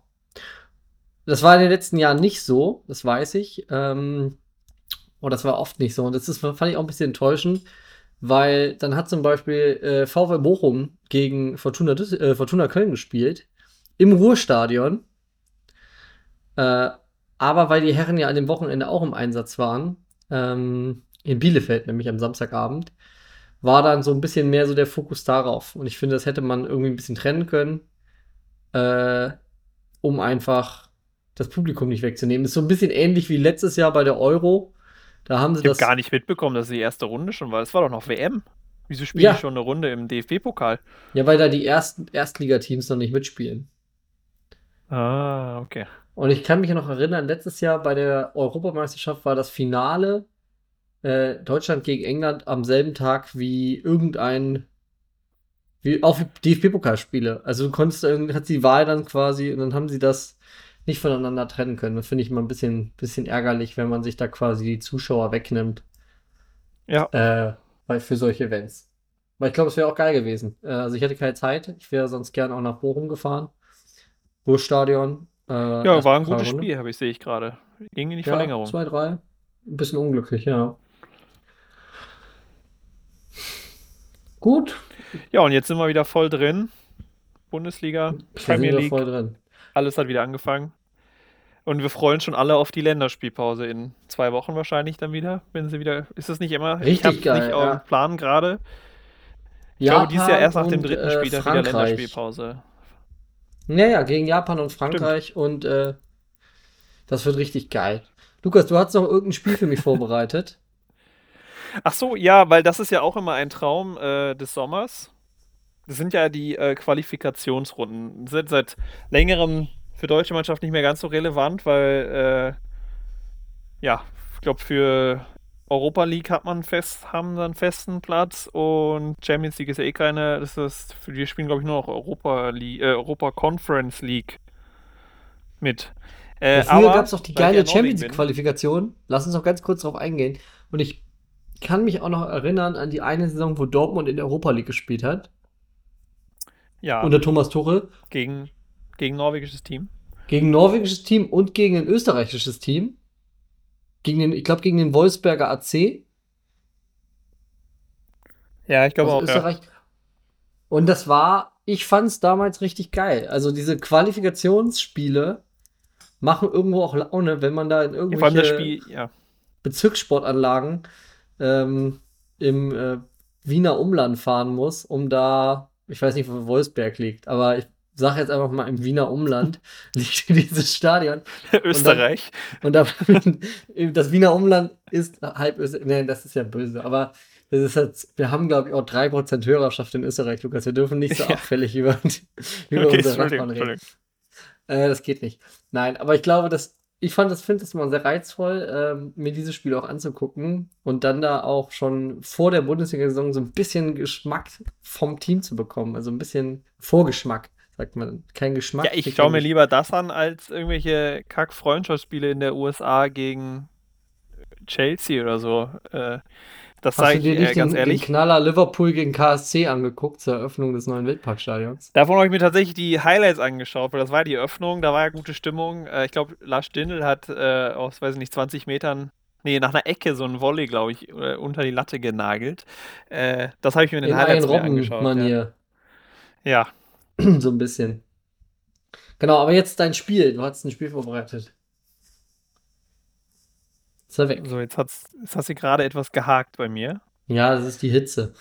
Das war in den letzten Jahren nicht so, das weiß ich. Ähm, und das war oft nicht so. Und das ist, fand ich auch ein bisschen enttäuschend, weil dann hat zum Beispiel äh, VW Bochum gegen Fortuna, äh, Fortuna Köln gespielt. Im Ruhrstadion. Äh, aber weil die Herren ja an dem Wochenende auch im Einsatz waren, ähm, in Bielefeld, nämlich am Samstagabend, war dann so ein bisschen mehr so der Fokus darauf. Und ich finde, das hätte man irgendwie ein bisschen trennen können, äh, um einfach das Publikum nicht wegzunehmen. Ist so ein bisschen ähnlich wie letztes Jahr bei der Euro. Da haben sie ich habe das. gar nicht mitbekommen, dass die erste Runde schon war. Es war doch noch WM. Wieso spielen Ja. die schon eine Runde im DFB-Pokal? Ja, weil da die ersten Erstligateams noch nicht mitspielen. Ah, okay. Und ich kann mich noch erinnern, letztes Jahr bei der Europameisterschaft war das Finale äh, Deutschland gegen England am selben Tag wie irgendein, wie auch DFB-Pokalspiele. Also du konntest irgendwie, hat die Wahl dann quasi und dann haben sie das nicht voneinander trennen können. Das finde ich mal ein bisschen, bisschen ärgerlich, wenn man sich da quasi die Zuschauer wegnimmt. Ja. Äh, weil für solche Events. Weil ich glaube, es wäre auch geil gewesen. Äh, also ich hätte keine Zeit. Ich wäre sonst gern auch nach Bochum gefahren. Ruhrstadion. Äh, Ja, war ein gutes Pokalrunde. Spiel, habe ich, sehe ich gerade. Ging in die Ja, Verlängerung. zwei, drei. Ein bisschen unglücklich, ja. Gut. Ja, und jetzt sind wir wieder voll drin. Bundesliga, Premier League, voll drin. alles hat wieder angefangen. Und wir freuen schon alle auf die Länderspielpause in zwei Wochen wahrscheinlich dann wieder, wenn sie wieder. Ist das nicht immer? Richtig ich hab's geil, nicht ja. auf Plan gerade. Ich glaube, dieses Jahr erst nach dem dritten äh, Spieltag wieder. Länderspielpause. Naja, gegen Japan und Frankreich und äh, das wird richtig geil. Lukas, du hast noch irgendein Spiel für mich vorbereitet. Ach so, ja, weil das ist ja auch immer ein Traum äh, des Sommers. Das sind ja die äh, Qualifikationsrunden. Sind seit längerem für deutsche Mannschaft nicht mehr ganz so relevant, weil äh, ja, ich glaube für Europa League hat man fest, haben dann einen festen Platz und Champions League ist ja eh keine. Das ist, für die spielen glaube ich nur noch Europa League, äh, Europa Conference League mit. Äh, Ja, früher gab es doch die geile Champions League-Qualifikation. Lass uns noch ganz kurz darauf eingehen. Und ich kann mich auch noch erinnern an die eine Saison, wo Dortmund in der Europa League gespielt hat. Ja, Unter Thomas Tuchel. gegen, gegen norwegisches Team. Gegen norwegisches Team und gegen ein österreichisches Team. Gegen den, ich glaube, gegen den Wolfsberger AC Ja, ich glaube auch. Ja. Österreich. Und das war, ich fand es damals richtig geil. Also diese Qualifikationsspiele machen irgendwo auch Laune, wenn man da in Ja, irgendwelche Spiel, ja. Bezirkssportanlagen ähm, im äh, Wiener Umland fahren muss, um da, ich weiß nicht, wo Wolfsberg liegt, aber ich sage jetzt einfach mal, im Wiener Umland liegt dieses Stadion. Österreich. Und da, das Wiener Umland ist halb Österreich. Nein, das ist ja böse, aber das ist halt, wir haben, glaube ich, auch 3% Hörerschaft in Österreich, Lukas. Wir dürfen nicht so Ja. abfällig über, über Okay, unsere Nachbarn reden. Äh, das geht nicht. Nein, aber ich glaube, dass ich fand das, finde das mal sehr reizvoll, ähm, mir dieses Spiel auch anzugucken und dann da auch schon vor der Bundesliga-Saison so ein bisschen Geschmack vom Team zu bekommen. Also ein bisschen Vorgeschmack, sagt man. Kein Geschmack. Ja, ich schaue mir lieber das an, als irgendwelche Kack-Freundschaftsspiele in der USA gegen Chelsea oder so. Äh, das Hast sage du ich dir äh, nicht ganz den, ehrlich. den Knaller Liverpool gegen KSC angeguckt zur Eröffnung des neuen Wildparkstadions? Davon habe ich mir tatsächlich die Highlights angeschaut, weil das war die Öffnung, da war ja gute Stimmung. Äh, ich glaube, Lars Stindl hat äh, aus, weiß ich nicht, 20 Metern, nee, nach einer Ecke so ein Volley, glaube ich, äh, unter die Latte genagelt. Äh, das habe ich mir in den In Highlights mir angeschaut. Robben-Manier. Ja. so ein bisschen. Genau, aber jetzt dein Spiel. Du hast ein Spiel vorbereitet. Ist er weg? ja. So, jetzt, hat's, jetzt hast du gerade etwas gehakt bei mir. Ja, das ist die Hitze.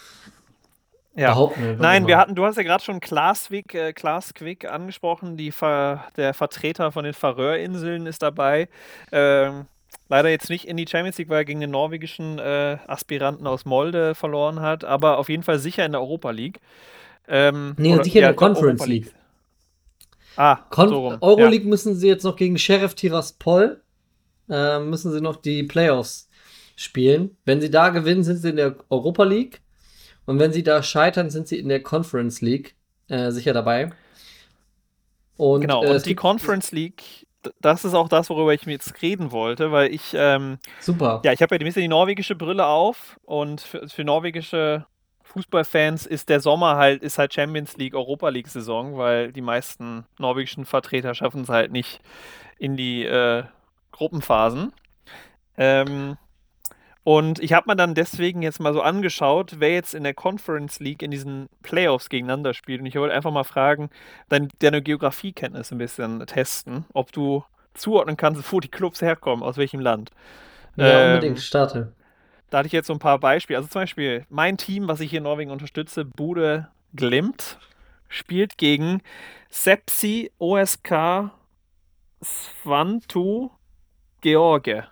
Ja. Einfach Nein, wir hatten, du hast ja gerade schon Klaasvik, äh, Klaas Quick angesprochen, die Ver, der Vertreter von den Färöerinseln ist dabei. Ähm, leider jetzt nicht in die Champions League, weil er gegen den norwegischen äh, Aspiranten aus Molde verloren hat, aber auf jeden Fall sicher in der Europa League. Ähm, Nee, oder- sicher in der Conference Europa League. Ah, Kon so. Euroleague müssen sie jetzt noch gegen Sheriff Tiraspol, äh, müssen sie noch die Playoffs spielen. Wenn sie da gewinnen, sind sie in der Europa League. Und wenn sie da scheitern, sind sie in der Conference League äh, sicher dabei. Und, Genau, äh, und die Conference League, das ist auch das, worüber ich mir jetzt reden wollte, weil ich, ähm, Super. ja, ich habe ja ein bisschen die norwegische Brille auf und für, für norwegische Fußballfans ist der Sommer halt, ist halt Champions League, Europa League Saison, weil die meisten norwegischen Vertreter schaffen es halt nicht in die äh, Gruppenphasen. Ähm, und ich habe mir dann deswegen jetzt mal so angeschaut, wer jetzt in der Conference League in diesen Playoffs gegeneinander spielt. Und ich wollte einfach mal fragen, dein, deine Geografiekenntnis ein bisschen testen, ob du zuordnen kannst, wo die Clubs herkommen, aus welchem Land. Ja, Ähm, unbedingt. Starte. Da hatte ich jetzt so ein paar Beispiele. Also zum Beispiel mein Team, was ich hier in Norwegen unterstütze, Bude Glimt, spielt gegen Sepsi OSK Svantu George.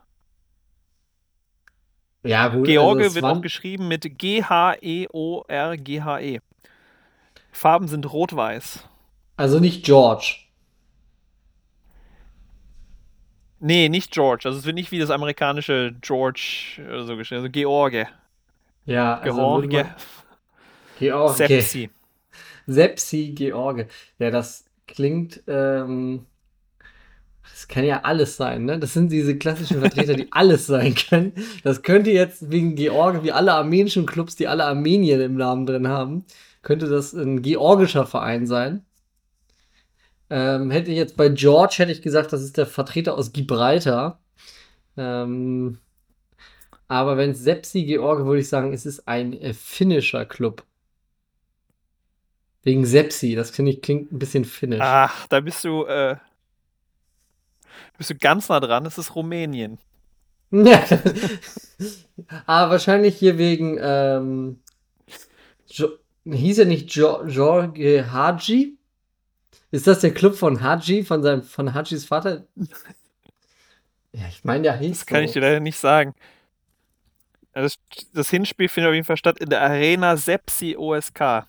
Ja, gut. George also wird auch geschrieben mit G-H-E-O-R-G-H-E. Farben sind rot-weiß. Also nicht George. Nee, nicht George. Also es wird nicht wie das amerikanische George äh, so geschrieben. Also George. Ja, also George. man- George. Sepsi. Sepsi George. Ja, das klingt, ähm, das kann ja alles sein, ne? Das sind diese klassischen Vertreter, die alles sein können. Das könnte jetzt wegen George, wie alle armenischen Clubs, die alle Armenien im Namen drin haben, könnte das ein georgischer Verein sein. Ähm, hätte ich jetzt bei George, hätte ich gesagt, das ist der Vertreter aus Gibraltar. Ähm, aber wenn es Sepsi George, würde ich sagen, es ist ein äh, finnischer Club. Wegen Sepsi, das finde ich klingt ein bisschen finnisch. Ach, da bist du, äh, bist du ganz nah dran. Es ist Rumänien. Ja. Aber wahrscheinlich hier wegen, ähm, jo hieß er nicht jo Jorge Haji? Ist das der Club von Haji, von seinem, von Hajis Vater? Ja, ich meine, der hieß Das kann so. ich dir leider nicht sagen. Das, das Hinspiel findet auf jeden Fall statt in der Arena Sepsi OSK.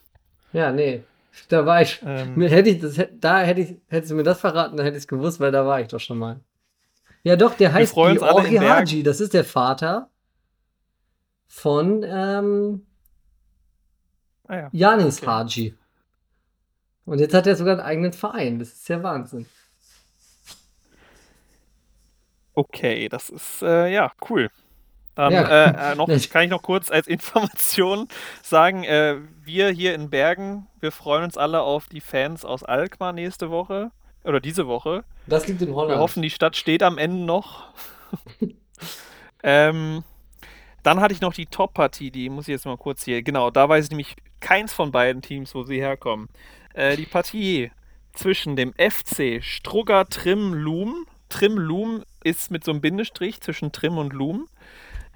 Ja, nee. Da war ich. Ähm, hätte ich das, da hätte ich, hättest du mir das verraten, dann hätte ich es gewusst, weil da war ich doch schon mal. Ja, doch, der heißt Georgi. Haji. Das ist der Vater von ähm, ah ja. Janis Okay. Haji. Und jetzt hat er sogar einen eigenen Verein. Das ist ja Wahnsinn. Okay, das ist äh, ja cool. Dann Ja. äh, äh, noch, kann ich noch kurz als Information sagen, äh, wir hier in Bergen, wir freuen uns alle auf die Fans aus Alkmaar nächste Woche oder diese Woche. Das liegt in Holland. Wir hoffen, die Stadt steht am Ende noch. ähm, dann hatte ich noch die Top-Partie, die muss ich jetzt mal kurz hier. Genau, da weiß ich nämlich keins von beiden Teams, wo sie herkommen. Äh, die Partie zwischen dem FC Strugger Trim Loom. Trim Loom ist mit so einem Bindestrich zwischen Trim und Loom.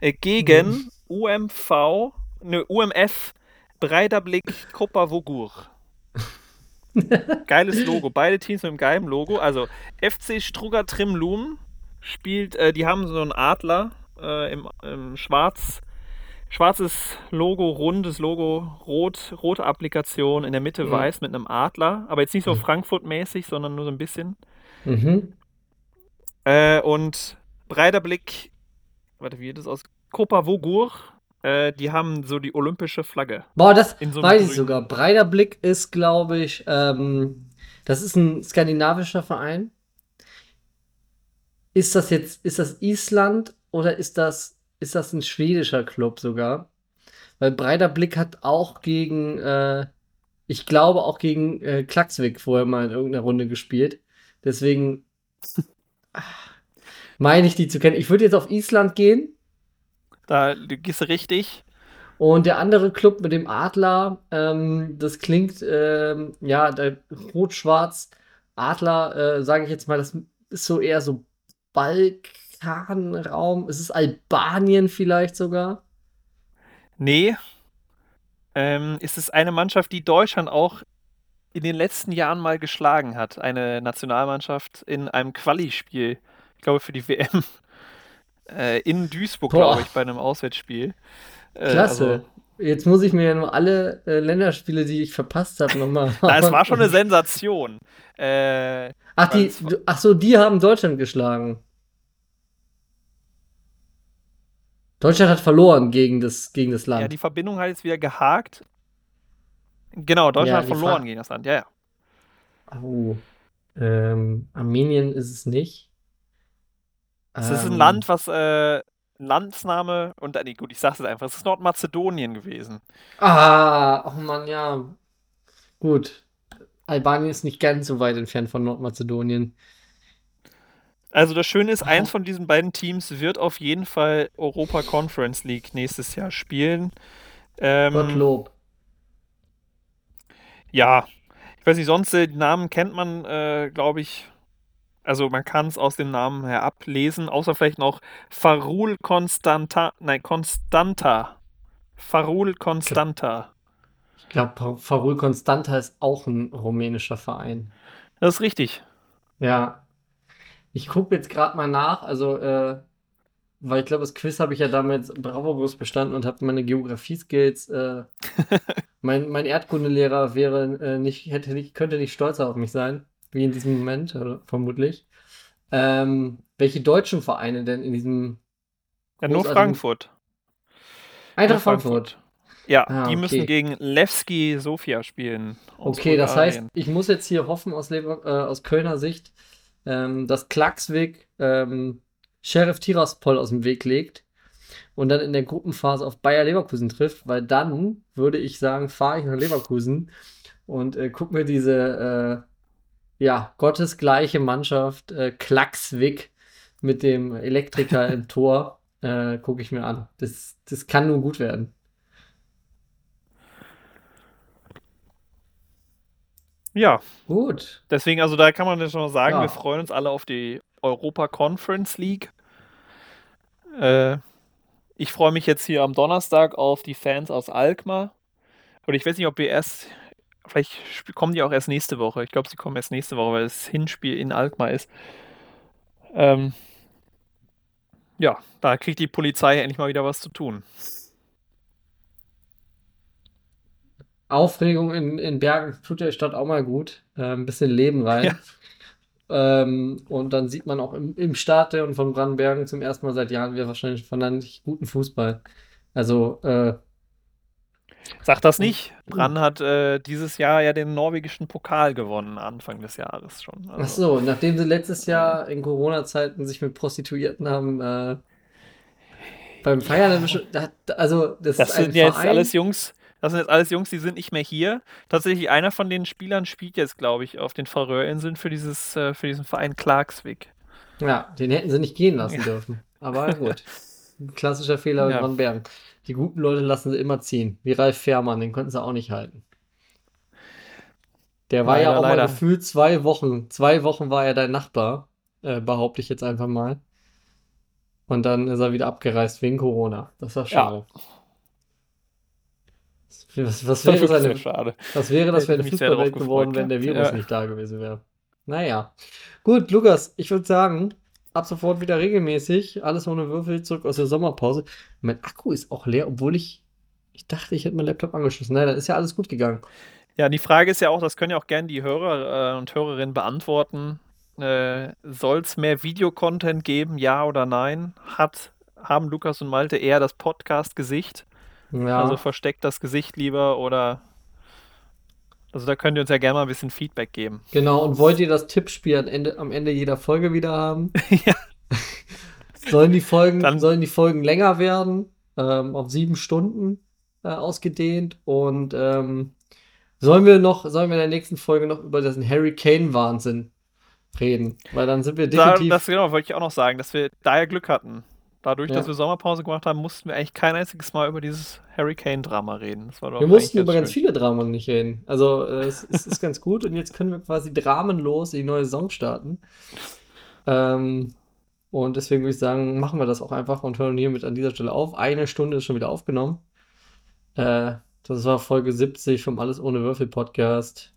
Äh, gegen UMV, ne, UMF Breiderblick Koppa Vogur. Geiles Logo. Beide Teams mit einem geilen Logo. Also FC Strugger Trim Loom spielt, äh, die haben so einen Adler äh, im, im Schwarz, schwarzes Logo, rundes Logo, rot, rote Applikation, in der Mitte Mhm. weiß mit einem Adler, aber jetzt nicht so Frankfurt-mäßig, sondern nur so ein bisschen. Mhm. Äh, und breiter Blick, warte, wie geht das aus? Copa Vogur, äh, die haben so die olympische Flagge. Boah, das so weiß ich sogar. Breiter Blick ist, glaube ich, ähm, das ist ein skandinavischer Verein. Ist das jetzt, ist das Island oder ist das, ist das ein schwedischer Club sogar? Weil Breiter Blick hat auch gegen, äh, ich glaube auch gegen äh, Klaksvik vorher mal in irgendeiner Runde gespielt. Deswegen meine ich die zu kennen. Ich würde jetzt auf Island gehen. Da gehst du richtig. Und der andere Club mit dem Adler, ähm, das klingt, ähm, ja, der Rot-Schwarz Adler, äh, sage ich jetzt mal, das ist so eher so Balkanraum. Es ist Albanien vielleicht sogar. Nee. Ähm, es ist eine Mannschaft, die Deutschland auch in den letzten Jahren mal geschlagen hat. Eine Nationalmannschaft in einem Quali-Spiel. Ich glaube für die WM. Äh, in Duisburg, glaube ich, bei einem Auswärtsspiel. Äh, Klasse. also- Jetzt muss ich mir ja nur alle äh, Länderspiele, die ich verpasst habe, nochmal. Na, es war schon eine Sensation. Äh, Ach, die, ach so, die haben Deutschland geschlagen. Deutschland hat verloren gegen das, gegen das ja, Land. die Verbindung hat jetzt wieder gehakt. Genau, Ja, Deutschland die hat verloren Fra- gegen das Land. Ja, ja. Oh. Ähm, Armenien ist es nicht. Es ist ein Ähm, Land, was äh, Landsname und äh, nee, gut, ich sag's jetzt einfach. Es ist Nordmazedonien gewesen. Ah, oh Mann, ja. Gut. Albanien ist nicht ganz so weit entfernt von Nordmazedonien. Also das Schöne ist, eins von diesen beiden Teams wird auf jeden Fall Europa Conference League nächstes Jahr spielen. Ähm, Gottlob. ja, ich weiß nicht, sonst äh, die Namen kennt man, äh, glaube ich. Also man kann es aus dem Namen her ablesen, außer vielleicht noch Farul Constanta, nein, Constanta. Farul Constanta. Ich glaube, Farul Constanta ist auch ein rumänischer Verein. Das ist richtig. Ja. Ich gucke jetzt gerade mal nach, also, äh, weil ich glaube, das Quiz habe ich ja damals bravourös bestanden und habe meine Geografie-Skills. Äh, mein, mein Erdkundelehrer wäre äh, nicht, hätte nicht, könnte nicht stolzer auf mich sein, wie in diesem Moment, oder, vermutlich. Ähm, welche deutschen Vereine denn in diesem Ja, nur Frankfurt. Eintracht Nur Frankfurt? Ja, Ah, die müssen okay. gegen Levski Sofia spielen. Okay, das heißt, ich muss jetzt hier hoffen aus, Lever äh, aus Kölner Sicht, ähm, dass Klaksvik ähm, Sheriff Tiraspol aus dem Weg legt und dann in der Gruppenphase auf Bayer Leverkusen trifft, weil dann würde ich sagen, fahre ich nach Leverkusen und äh, guck mir diese äh, ja, gottesgleiche Mannschaft äh, Klaksvik mit dem Elektriker im Tor äh, gucke ich mir an. Das, das kann nur gut werden. Ja, Gut. deswegen, also da kann man ja schon mal sagen, Ja. wir freuen uns alle auf die Europa Conference League. Äh, ich freue mich jetzt hier am Donnerstag auf die Fans aus Alkmaar. Und ich weiß nicht, ob wir erst, vielleicht kommen die auch erst nächste Woche. Ich glaube, sie kommen erst nächste Woche, weil das Hinspiel in Alkmaar ist. Ähm, ja, da kriegt die Polizei endlich mal wieder was zu tun. Aufregung in, in Bergen tut der Stadt auch mal gut. Äh, ein bisschen Leben rein. Ja. Ähm, und dann sieht man auch im, im Stadion von Brandenbergen zum ersten Mal seit Jahren wieder wahrscheinlich vernünftig guten Fußball. Also, äh, Sag das nicht. Brann hat äh, dieses Jahr ja den norwegischen Pokal gewonnen, Anfang des Jahres schon. Also. Ach so, nachdem sie letztes Jahr in Corona-Zeiten sich mit Prostituierten haben, äh, beim Feiern, ja. also das, das sind jetzt alles Jungs, das sind jetzt alles Jungs, die sind nicht mehr hier. Tatsächlich, einer von den Spielern spielt jetzt, glaube ich, auf den Färöerinseln für, dieses, äh, für diesen Verein Clarksvik. Ja, den hätten sie nicht gehen lassen ja. dürfen. Aber gut. Klassischer Fehler ja. von Bergen. Die guten Leute lassen sie immer ziehen. Wie Ralf Fährmann, den konnten sie auch nicht halten. Der war leider, ja auch leider. mal gefühlt zwei Wochen. Zwei Wochen war er dein Nachbar, äh, behaupte ich jetzt einfach mal. Und dann ist er wieder abgereist wegen Corona. Das war schade. Ja. Was, was, wäre das eine, schade. was wäre das für eine Fußballwelt geworden, wenn der Virus ja. nicht da gewesen wäre? Naja. Gut, Lukas, ich würde sagen, ab sofort wieder regelmäßig. Alles ohne Würfel zurück aus der Sommerpause. Mein Akku ist auch leer, obwohl ich. Ich dachte, ich hätte meinen Laptop angeschlossen. Nein, dann ist ja alles gut gegangen. Ja, die Frage ist ja auch, das können ja auch gerne die Hörer äh, und Hörerinnen beantworten. Äh, Soll es mehr Videocontent geben, ja oder nein? Hat, haben Lukas und Malte eher das Podcast-Gesicht? Ja. Also versteckt das Gesicht lieber oder. Also da könnt ihr uns ja gerne mal ein bisschen Feedback geben. Genau, und wollt ihr das Tippspiel am Ende, am Ende jeder Folge wieder haben? ja. sollen, die Folgen, Dann, sollen die Folgen länger werden? Ähm, auf sieben Stunden äh, ausgedehnt. Und ähm, sollen wir noch, sollen wir in der nächsten Folge noch über diesen Harry Kane-Wahnsinn reden? Weil dann sind wir definitiv. Da, das genau, wollte ich auch noch sagen, dass wir da ja Glück hatten. Dadurch, ja. dass wir Sommerpause gemacht haben, mussten wir eigentlich kein einziges Mal über dieses Hurricane-Drama reden. wir mussten über ganz viele Dramen nicht reden. Also äh, es, es, ist ganz gut und jetzt können wir quasi dramenlos in die neue Saison starten. Ähm, und deswegen würde ich sagen, machen wir das auch einfach und hören hiermit an dieser Stelle auf. Eine Stunde ist schon wieder aufgenommen. Äh, das war Folge 70 vom Alles ohne Würfel Podcast.